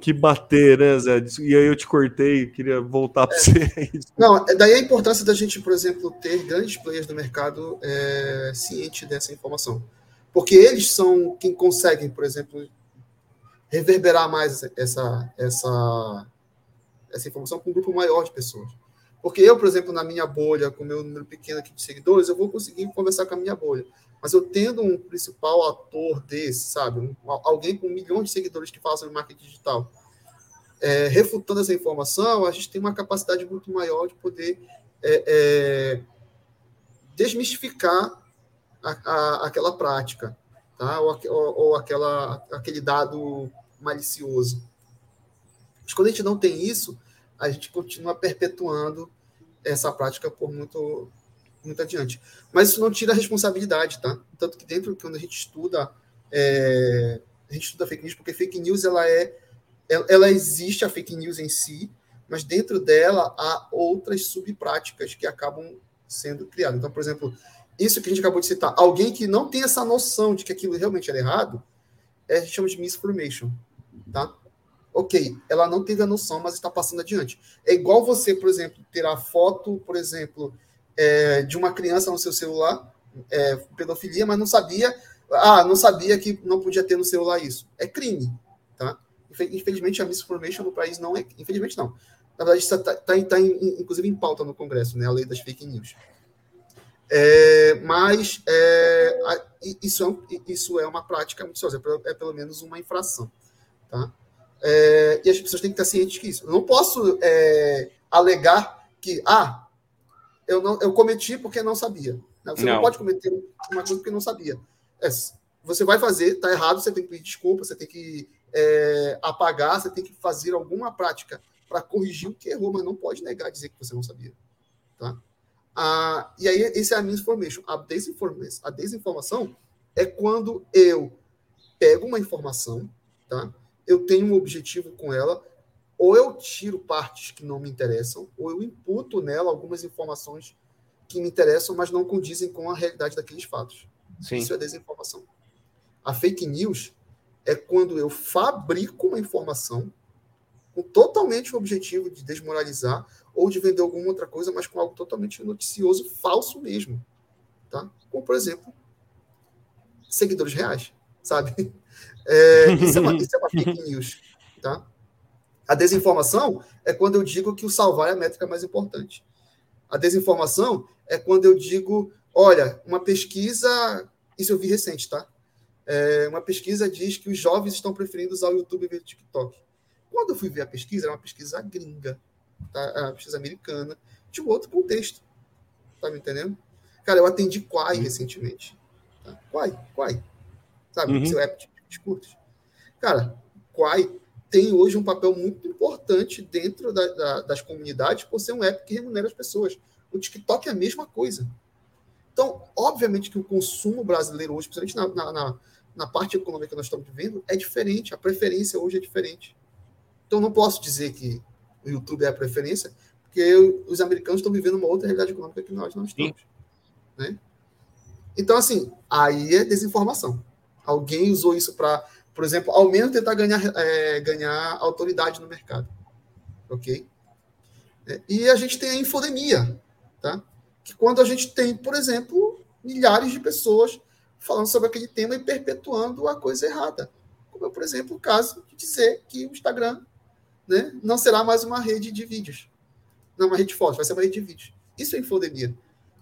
que bater, né, Zé? E aí eu te cortei, queria voltar para é, você. Não, é daí a importância da gente, por exemplo, ter grandes players do mercado é, ciente dessa informação. Porque eles são quem conseguem, por exemplo, reverberar mais essa, essa essa informação para um grupo maior de pessoas. Porque eu, por exemplo, na minha bolha, com meu número pequeno aqui de seguidores, eu vou conseguir conversar com a minha bolha. Mas eu tendo um principal ator desse, sabe? Um, alguém com milhões de seguidores que fala sobre marketing digital, é, refutando essa informação, a gente tem uma capacidade muito maior de poder é, é, desmistificar a, a, aquela prática, tá? ou, ou, ou aquela, aquele dado malicioso. Mas quando a gente não tem isso, a gente continua perpetuando essa prática por muito, muito adiante. Mas isso não tira a responsabilidade, tá? Tanto que dentro, quando a gente estuda, é, a gente estuda fake news, porque fake news, ela é, ela existe, a fake news em si, mas dentro dela há outras subpráticas que acabam sendo criadas. Então, por exemplo, isso que a gente acabou de citar, alguém que não tem essa noção de que aquilo realmente é errado, é, a gente chama de misinformation, tá? Ok, ela não teve a noção, mas está passando adiante. É igual você, por exemplo, tirar foto, por exemplo, é, de uma criança no seu celular, é, pedofilia, mas não sabia, ah, não sabia que não podia ter no celular isso. É crime, tá? Infelizmente, a misinformation no país não é. Infelizmente, não. Na verdade, está, tá, tá, tá inclusive em pauta no Congresso, né? A lei das fake news. É, mas é, isso, é, isso é uma prática muito sósia, é, é pelo menos uma infração. Tá? É, e as pessoas têm que estar cientes que isso. Eu não posso é, alegar que, ah, eu, não, eu cometi porque não sabia. Você não. não. pode cometer uma coisa porque não sabia. É, você vai fazer, está errado, você tem que pedir desculpa, você tem que é, apagar, você tem que fazer alguma prática para corrigir o que errou, mas não pode negar dizer que você não sabia. Tá? Ah, e aí, esse é a misinformation. A desinformação, a desinformação é quando eu pego uma informação, tá? Eu tenho um objetivo com ela, ou eu tiro partes que não me interessam, ou eu imputo nela algumas informações que me interessam, mas não condizem com a realidade daqueles fatos. Sim. Isso é desinformação. A fake news é quando eu fabrico uma informação com totalmente o objetivo de desmoralizar ou de vender alguma outra coisa, mas com algo totalmente noticioso, falso mesmo. Tá? Como, por exemplo, seguidores reais, sabe? É, isso, é uma, (laughs) isso é uma fake news. Tá? A desinformação é quando eu digo que o salvar é a métrica mais importante. A desinformação é quando eu digo, olha, uma pesquisa, isso eu vi recente, tá? É, uma pesquisa diz que os jovens estão preferindo usar o YouTube vez do TikTok. Quando eu fui ver a pesquisa, era uma pesquisa gringa, tá? uma pesquisa americana, de um outro contexto. Tá me entendendo? Cara, eu atendi Quai uhum. recentemente. Tá? Quai, Quai. Sabe? Uhum. Seu app de curtos. Cara, Quai tem hoje um papel muito importante dentro da, da, das comunidades por ser um app que remunera as pessoas. O TikTok é a mesma coisa. Então, obviamente que o consumo brasileiro hoje, principalmente na, na, na na parte econômica que nós estamos vivendo é diferente, a preferência hoje é diferente. Então, não posso dizer que o YouTube é a preferência, porque os americanos estão vivendo uma outra realidade econômica que nós não estamos. Né? Então, assim, aí é desinformação. Alguém usou isso para, por exemplo, ao menos tentar ganhar, é, ganhar autoridade no mercado. Ok? É, e a gente tem a infodemia, tá? que quando a gente tem, por exemplo, milhares de pessoas falando sobre aquele tema e perpetuando a coisa errada. Como por exemplo, o caso de dizer que o Instagram né, não será mais uma rede de vídeos. Não uma rede de fotos, vai ser uma rede de vídeos. Isso é infodemia.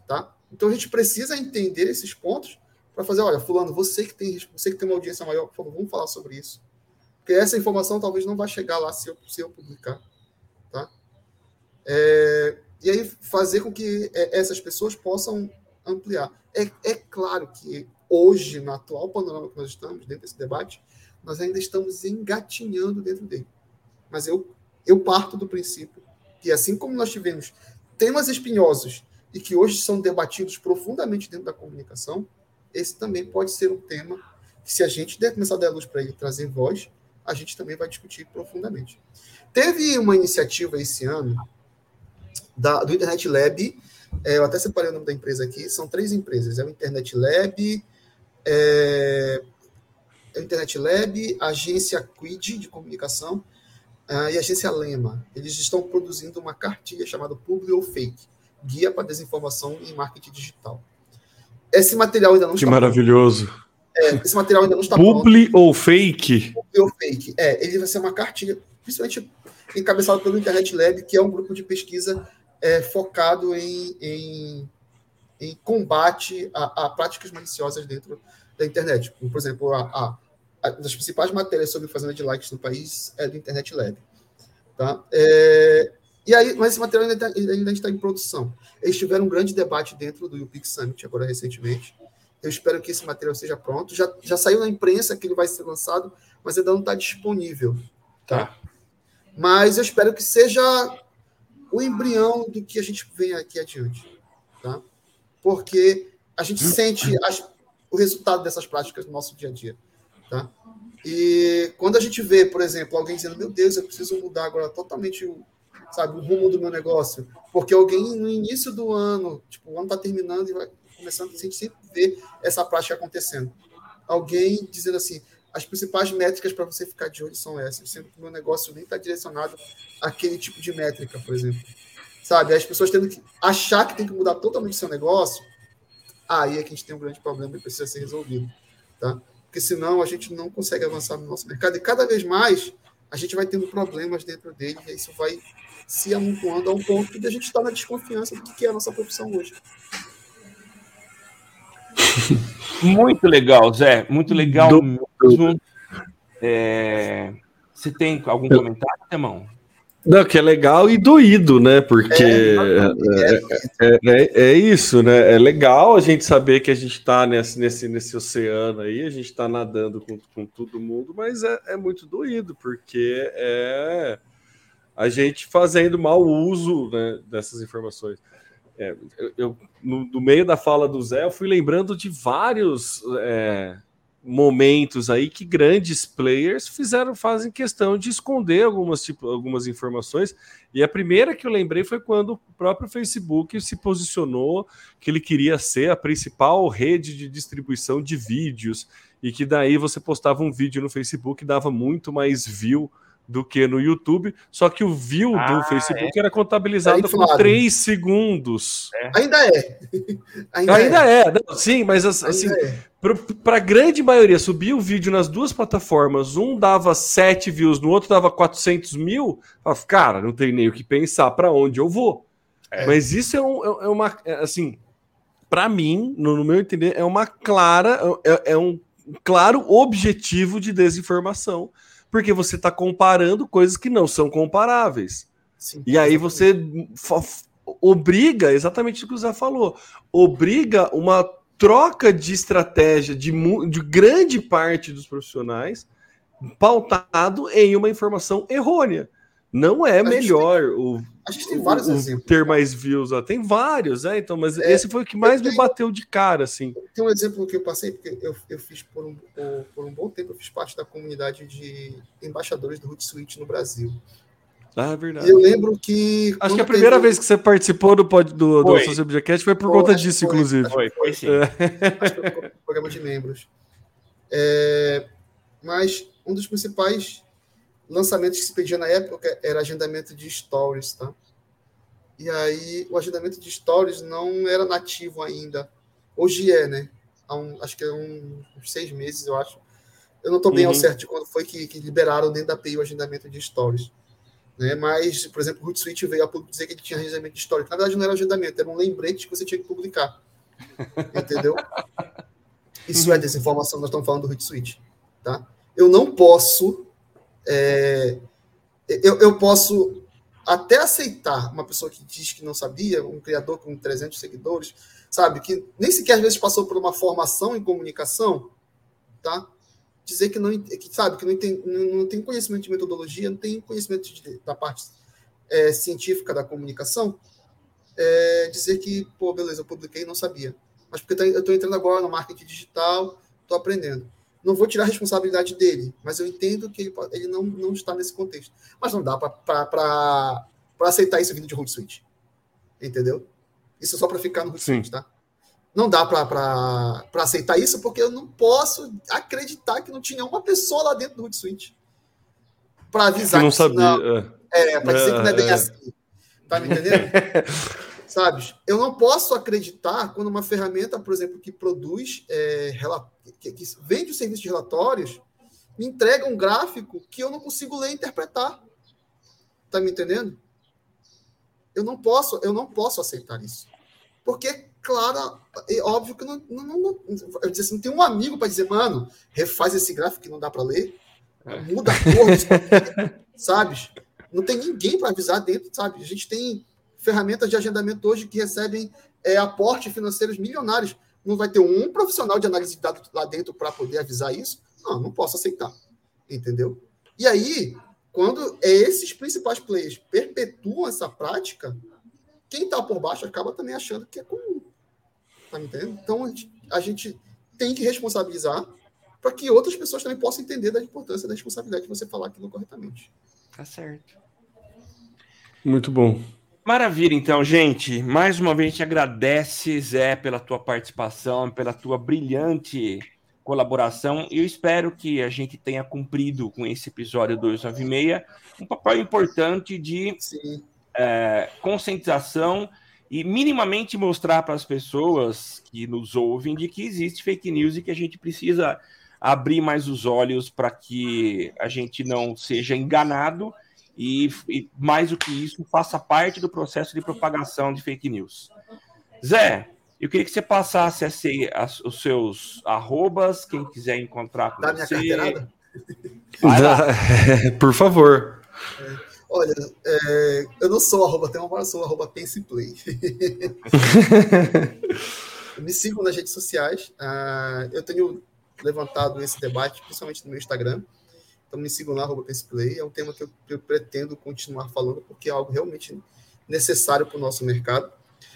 Tá? Então a gente precisa entender esses pontos para fazer, olha, fulano, você que tem você que tem uma audiência maior, por favor, vamos falar sobre isso. Porque essa informação talvez não vai chegar lá se eu, se eu publicar. Tá? É, e aí fazer com que é, essas pessoas possam ampliar. É, é claro que hoje, no atual panorama que nós estamos, dentro desse debate, nós ainda estamos engatinhando dentro dele. Mas eu, eu parto do princípio que, assim como nós tivemos temas espinhosos e que hoje são debatidos profundamente dentro da comunicação, esse também pode ser um tema que, se a gente der, começar a dar luz para ele trazer voz, a gente também vai discutir profundamente. Teve uma iniciativa esse ano da, do Internet Lab, é, eu até separei o nome da empresa aqui, são três empresas, é o Internet Lab, é, a Internet Lab, a agência Quid de comunicação uh, e a agência Lema. Eles estão produzindo uma cartilha chamada Public ou Fake, Guia para Desinformação em Marketing Digital. Esse material ainda não que está maravilhoso. Pronto. É, esse material ainda não está Publi pronto. ou Fake? Publi ou Fake. É, ele vai ser uma cartilha, principalmente encabeçado pelo Internet Lab, que é um grupo de pesquisa é, focado em, em em combate a, a, práticas maliciosas dentro da internet. Por exemplo, a, a, a, das principais matérias sobre fazenda de likes no país é do Internet Lab. Tá? É, e aí, mas esse material ainda, tá, ainda está em produção. Eles tiveram um grande debate dentro do UPIC Summit agora recentemente. Eu espero que esse material seja pronto. Já, já saiu na imprensa que ele vai ser lançado, mas ainda não está disponível. Tá? Mas eu espero que seja o embrião do que a gente vem aqui adiante. Tá? porque a gente sente as, o resultado dessas práticas no nosso dia a dia. Tá? E quando a gente vê, por exemplo, alguém dizendo, meu Deus, eu preciso mudar agora totalmente o, sabe, o rumo do meu negócio, porque alguém no início do ano, tipo, o ano está terminando e vai começando, a gente sempre vê essa prática acontecendo. Alguém dizendo assim, as principais métricas para você ficar de olho são essas, sendo que o meu negócio nem está direcionado àquele tipo de métrica, por exemplo. Sabe? As pessoas tendo que achar que tem que mudar totalmente o seu negócio, aí é que a gente tem um grande problema e precisa ser resolvido. Tá? Porque senão a gente não consegue avançar no nosso mercado e cada vez mais a gente vai tendo problemas dentro dele e isso vai se amontoando a um ponto de a gente estar tá na desconfiança do que é a nossa profissão hoje. (laughs) Muito legal, Zé. Muito legal do... mesmo. É... Você tem algum comentário, Temão? Não, que é legal e doído, né? Porque é, é, é, é, isso, né? É legal a gente saber que a gente está nesse, nesse, nesse oceano aí, a gente está nadando com, com todo mundo, mas é, é muito doído, porque é a gente fazendo mau uso né, dessas informações. É, eu, no, no, meio da fala do Zé, eu fui lembrando de vários é, momentos aí que grandes players fizeram, fazem questão de esconder algumas, tipo, algumas informações. E a primeira que eu lembrei foi quando o próprio Facebook se posicionou que ele queria ser a principal rede de distribuição de vídeos e que daí você postava um vídeo no Facebook dava muito mais view do que no YouTube, só que o view ah, do Facebook é. era contabilizado é por 3 segundos. É. Ainda é. Ainda, (laughs) Ainda é. é. Não, sim, mas assim, é. para a grande maioria, subir o vídeo nas duas plataformas, um dava 7 views, no outro dava 400 mil, cara, não tem nem o que pensar para onde eu vou. É. Mas isso é, um, é uma, assim, para mim, no, no, meu entender, é uma clara, é, é um claro objetivo de desinformação porque você está comparando coisas que não são comparáveis. Sim, e aí você obriga, exatamente o que o Zé falou, obriga uma troca de estratégia de, de grande parte dos profissionais pautado em uma informação errônea. Não é a melhor tem, o, a gente tem vários o, exemplos. ter mais views. Ó. Tem vários, é, então, mas é, esse foi o que mais tenho, me bateu de cara, assim. Tem um exemplo que eu passei, porque eu, eu fiz por um, por, por um bom tempo, eu fiz parte da comunidade de embaixadores do Hootsuite no Brasil. Ah, é verdade. Eu lembro que. Acho que a primeira teve... vez que você participou do, pod, do, do Social Podcast foi por foi, conta disso, foi, inclusive. Foi, foi sim. É. Acho que foi programa de membros. É, mas um dos principais lançamentos que se pedia na época era agendamento de stories, tá? E aí o agendamento de stories não era nativo ainda. Hoje é, né? Há um, acho que é um, uns seis meses, eu acho. Eu não estou bem uhum. ao certo de quando foi que, que, liberaram dentro da API o agendamento de stories. Né? Mas, por exemplo, o Hootsuite veio a dizer que ele tinha agendamento de stories. Na verdade, não era agendamento, era um lembrete que você tinha que publicar. (laughs) Entendeu? Isso é desinformação, nós estamos falando do Hootsuite. Tá? Eu não posso é, eu, eu posso até aceitar uma pessoa que diz que não sabia, um criador com 300 seguidores, sabe, que nem sequer às vezes passou por uma formação em comunicação, tá? Dizer que não, que, sabe, que não tem, não tem conhecimento de metodologia, não tem conhecimento de, da parte é, científica da comunicação, é, dizer que, pô, beleza, eu publiquei e não sabia. Mas porque eu estou entrando agora no marketing digital, estou aprendendo. Não vou tirar a responsabilidade dele, mas eu entendo que ele, ele não, não está nesse contexto. Mas não dá para aceitar isso vindo de Hootsuite. Entendeu? Isso é só para ficar no Hootsuite, tá? Não dá para aceitar isso porque eu não posso acreditar que não tinha uma pessoa lá dentro do Hootsuite para avisar. Que não sabia. Não, é, é para dizer que não é bem é. assim. Tá me entendendo? (laughs) Sabe? Eu não posso acreditar quando uma ferramenta, por exemplo, que produz, é, que, que vende o serviço de relatórios, me entrega um gráfico que eu não consigo ler e interpretar. Tá me entendendo? Eu não posso, eu não posso aceitar isso. Porque, claro, é óbvio que não, não, não eu disse assim, não tem um amigo para dizer, mano, refaz esse gráfico que não dá para ler, muda a cor, (laughs) sabe? Não tem ninguém para avisar dentro, sabe? A gente tem ferramentas de agendamento hoje que recebem é, aportes financeiros milionários. Não vai ter um profissional de análise de dados lá dentro para poder avisar isso? Não, não posso aceitar. Entendeu? E aí, quando esses principais players perpetuam essa prática, quem está por baixo acaba também achando que é comum. Tá me entendendo? Então, a gente, a gente tem que responsabilizar para que outras pessoas também possam entender da importância da responsabilidade de você falar aquilo corretamente. Tá certo. Muito bom. Maravilha, então, gente. Mais uma vez, a gente agradece, Zé, pela tua participação, pela tua brilhante colaboração. E eu espero que a gente tenha cumprido com esse episódio 296 um papel importante de é, conscientização e minimamente mostrar para as pessoas que nos ouvem de que existe fake news e que a gente precisa abrir mais os olhos para que a gente não seja enganado e, e, mais do que isso, faça parte do processo de propagação de fake news. Zé, eu queria que você passasse assim, as, os seus arrobas, quem quiser encontrar com Dá você. Minha (laughs) Por favor. É, olha, é, eu não sou arroba tem uma sou arroba penseplay. (laughs) Me sigam nas redes sociais. Uh, eu tenho levantado esse debate, principalmente no meu Instagram. Então me sigam lá, arroba penseplay. É um tema que eu, eu pretendo continuar falando, porque é algo realmente necessário para o nosso mercado.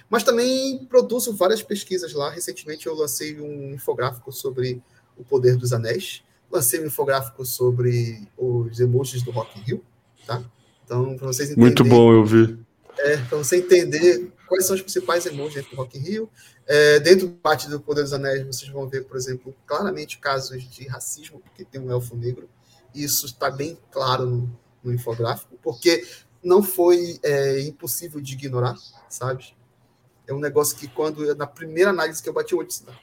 Mas também produzo várias pesquisas lá. Recentemente eu lancei um infográfico sobre o poder dos anéis. Lancei um infográfico sobre os emojis do Rock in Rio, tá? Então, para vocês entenderem... Muito bom, eu vi. É, para você entender quais são os principais emojis dentro do Rock in Rio. É, dentro do parte do Poder dos Anéis, vocês vão ver, por exemplo, claramente casos de racismo, porque tem um elfo negro. Isso está bem claro no, no infográfico, porque não foi é, impossível de ignorar, sabe? é um negócio que quando na primeira análise que eu bati o olho, disse, não,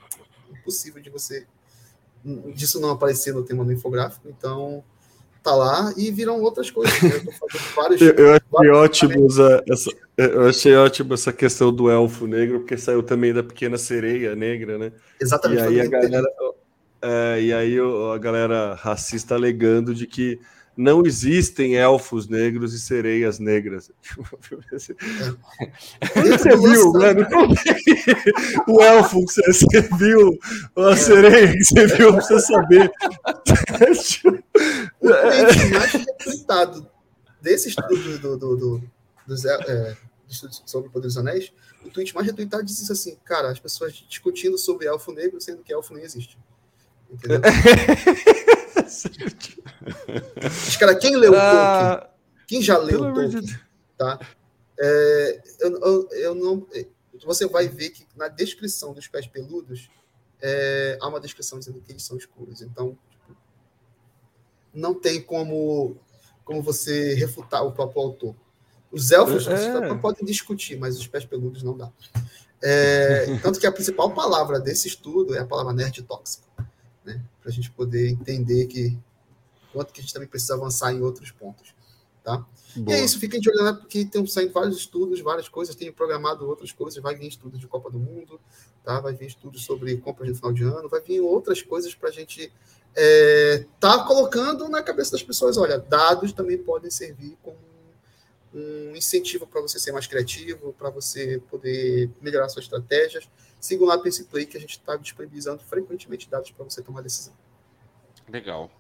impossível de você disso não aparecer no tema do infográfico, então tá lá e viram outras coisas. Né? Eu, (laughs) vários, eu, achei ótimo essa, essa, eu achei ótimo essa questão do elfo negro, porque saiu também da pequena sereia negra, né? Exatamente. E aí a galera, é, e aí a galera racista alegando de que não existem elfos negros e sereias negras. (laughs) você viu, mano? o elfo que você viu, a sereia que você viu, pra você saber. o tweet (laughs) mais retweetado desse estudo do, do, do, do é, sobre o Poder dos Anéis, o tweet mais retweetado disse assim, cara, as pessoas discutindo sobre elfo negro, sendo que elfo nem existe. Entendeu? (laughs) Mas, cara, quem leu ah, Tolkien? Quem já leu Tolkien? De... Tá? É, eu, eu, eu, não. Você vai ver que na descrição dos pés peludos é, há uma descrição dizendo que eles são escuros. Então, tipo, não tem como, como você refutar o próprio autor. Os elfos é. podem discutir, mas os pés peludos não dá. É, tanto que a principal palavra desse estudo é a palavra nerd tóxico, né? Para a gente poder entender que quanto que a gente também precisa avançar em outros pontos. Tá? E é isso, fiquem de olho, porque estão saindo vários estudos, várias coisas, tenho programado outras coisas, vai vir estudos de Copa do Mundo, tá? vai vir estudos sobre compras no final de ano, vai vir outras coisas para a gente é, tá colocando na cabeça das pessoas, olha, dados também podem servir como um incentivo para você ser mais criativo, para você poder melhorar suas estratégias. Siga lá o Play, que a gente está disponibilizando frequentemente dados para você tomar decisão. Legal.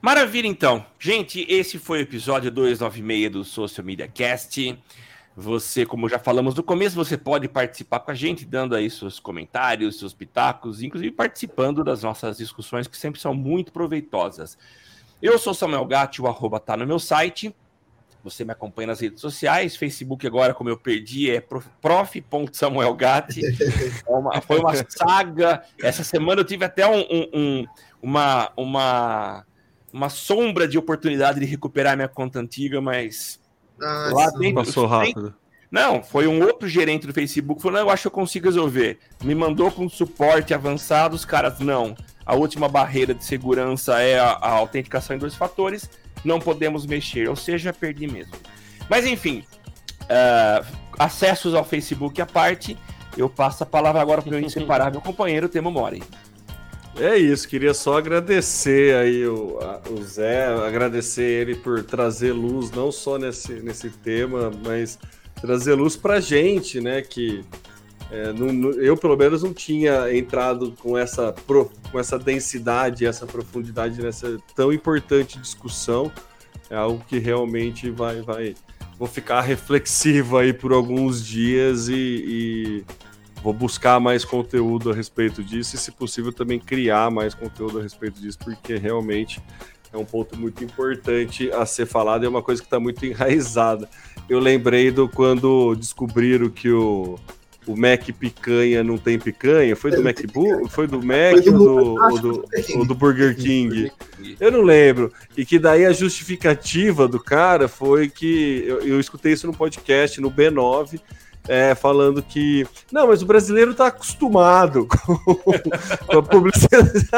Maravilha, então. Gente, esse foi o episódio 296 do Social Media Cast. Você, como já falamos no começo, você pode participar com a gente, dando aí seus comentários, seus pitacos, inclusive participando das nossas discussões, que sempre são muito proveitosas. Eu sou Samuel Gatti, o arroba tá no meu site. Você me acompanha nas redes sociais, Facebook agora, como eu perdi, é prof.samuelgatti. (laughs) É foi uma saga. Essa semana eu tive até um, um, um uma, uma uma sombra de oportunidade de recuperar minha conta antiga, mas ah, lá dentro, passou rápido. Não, foi um outro gerente do Facebook falou: "Não, eu acho que eu consigo resolver". Me mandou com suporte avançado, os caras não. A última barreira de segurança é a, a autenticação em dois fatores, não podemos mexer, ou seja, perdi mesmo. Mas enfim, uh, acessos ao Facebook à parte, eu passo a palavra agora para o meu inseparável companheiro Temo Mori. É isso, queria só agradecer aí o, a, o Zé, agradecer ele por trazer luz não só nesse, nesse tema, mas trazer luz pra gente, né? Que é, eu, pelo menos, não tinha entrado com essa, pro, com essa densidade, essa profundidade nessa tão importante discussão. É algo que realmente vai, vai vou ficar reflexivo aí por alguns dias e, e vou buscar mais conteúdo a respeito disso e, se possível, também criar mais conteúdo a respeito disso, porque realmente é um ponto muito importante a ser falado e é uma coisa que está muito (laughs) enraizada. Eu lembrei do quando descobriram que o, o Mac picanha não tem picanha? Foi do MacBook? Foi do Mac ou do, ou do, ou do Burger King? Eu não lembro. E que daí a justificativa do cara foi que eu, eu escutei isso no podcast, no B9. É, falando que. Não, mas o brasileiro tá acostumado (laughs) com, com a publicidade.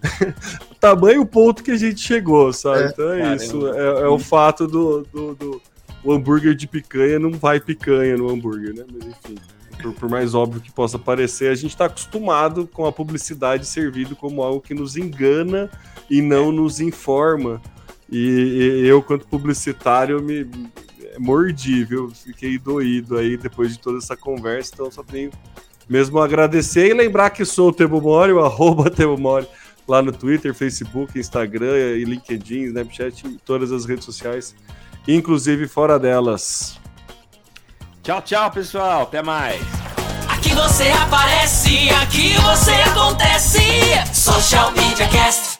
(laughs) Tamanho ponto que a gente chegou, sabe? É, então é caramba. isso. É, é, o fato do, do, do, o hambúrguer de picanha não vai picanha no hambúrguer, né? Mas enfim por, por, mais óbvio que possa parecer, a gente está acostumado com a publicidade servido como algo que nos engana e não nos informa. E, e eu, quanto publicitário, me mordi, viu? Fiquei doído aí depois de toda essa conversa, então só tenho mesmo agradecer e lembrar que sou o Temo Mori, o (laughs) arroba Temo Mori, lá no Twitter, Facebook, Instagram e LinkedIn, Snapchat, todas as redes sociais, inclusive fora delas. Tchau, tchau, pessoal. Até mais. Aqui você aparece, aqui você acontece. Social Media Cast.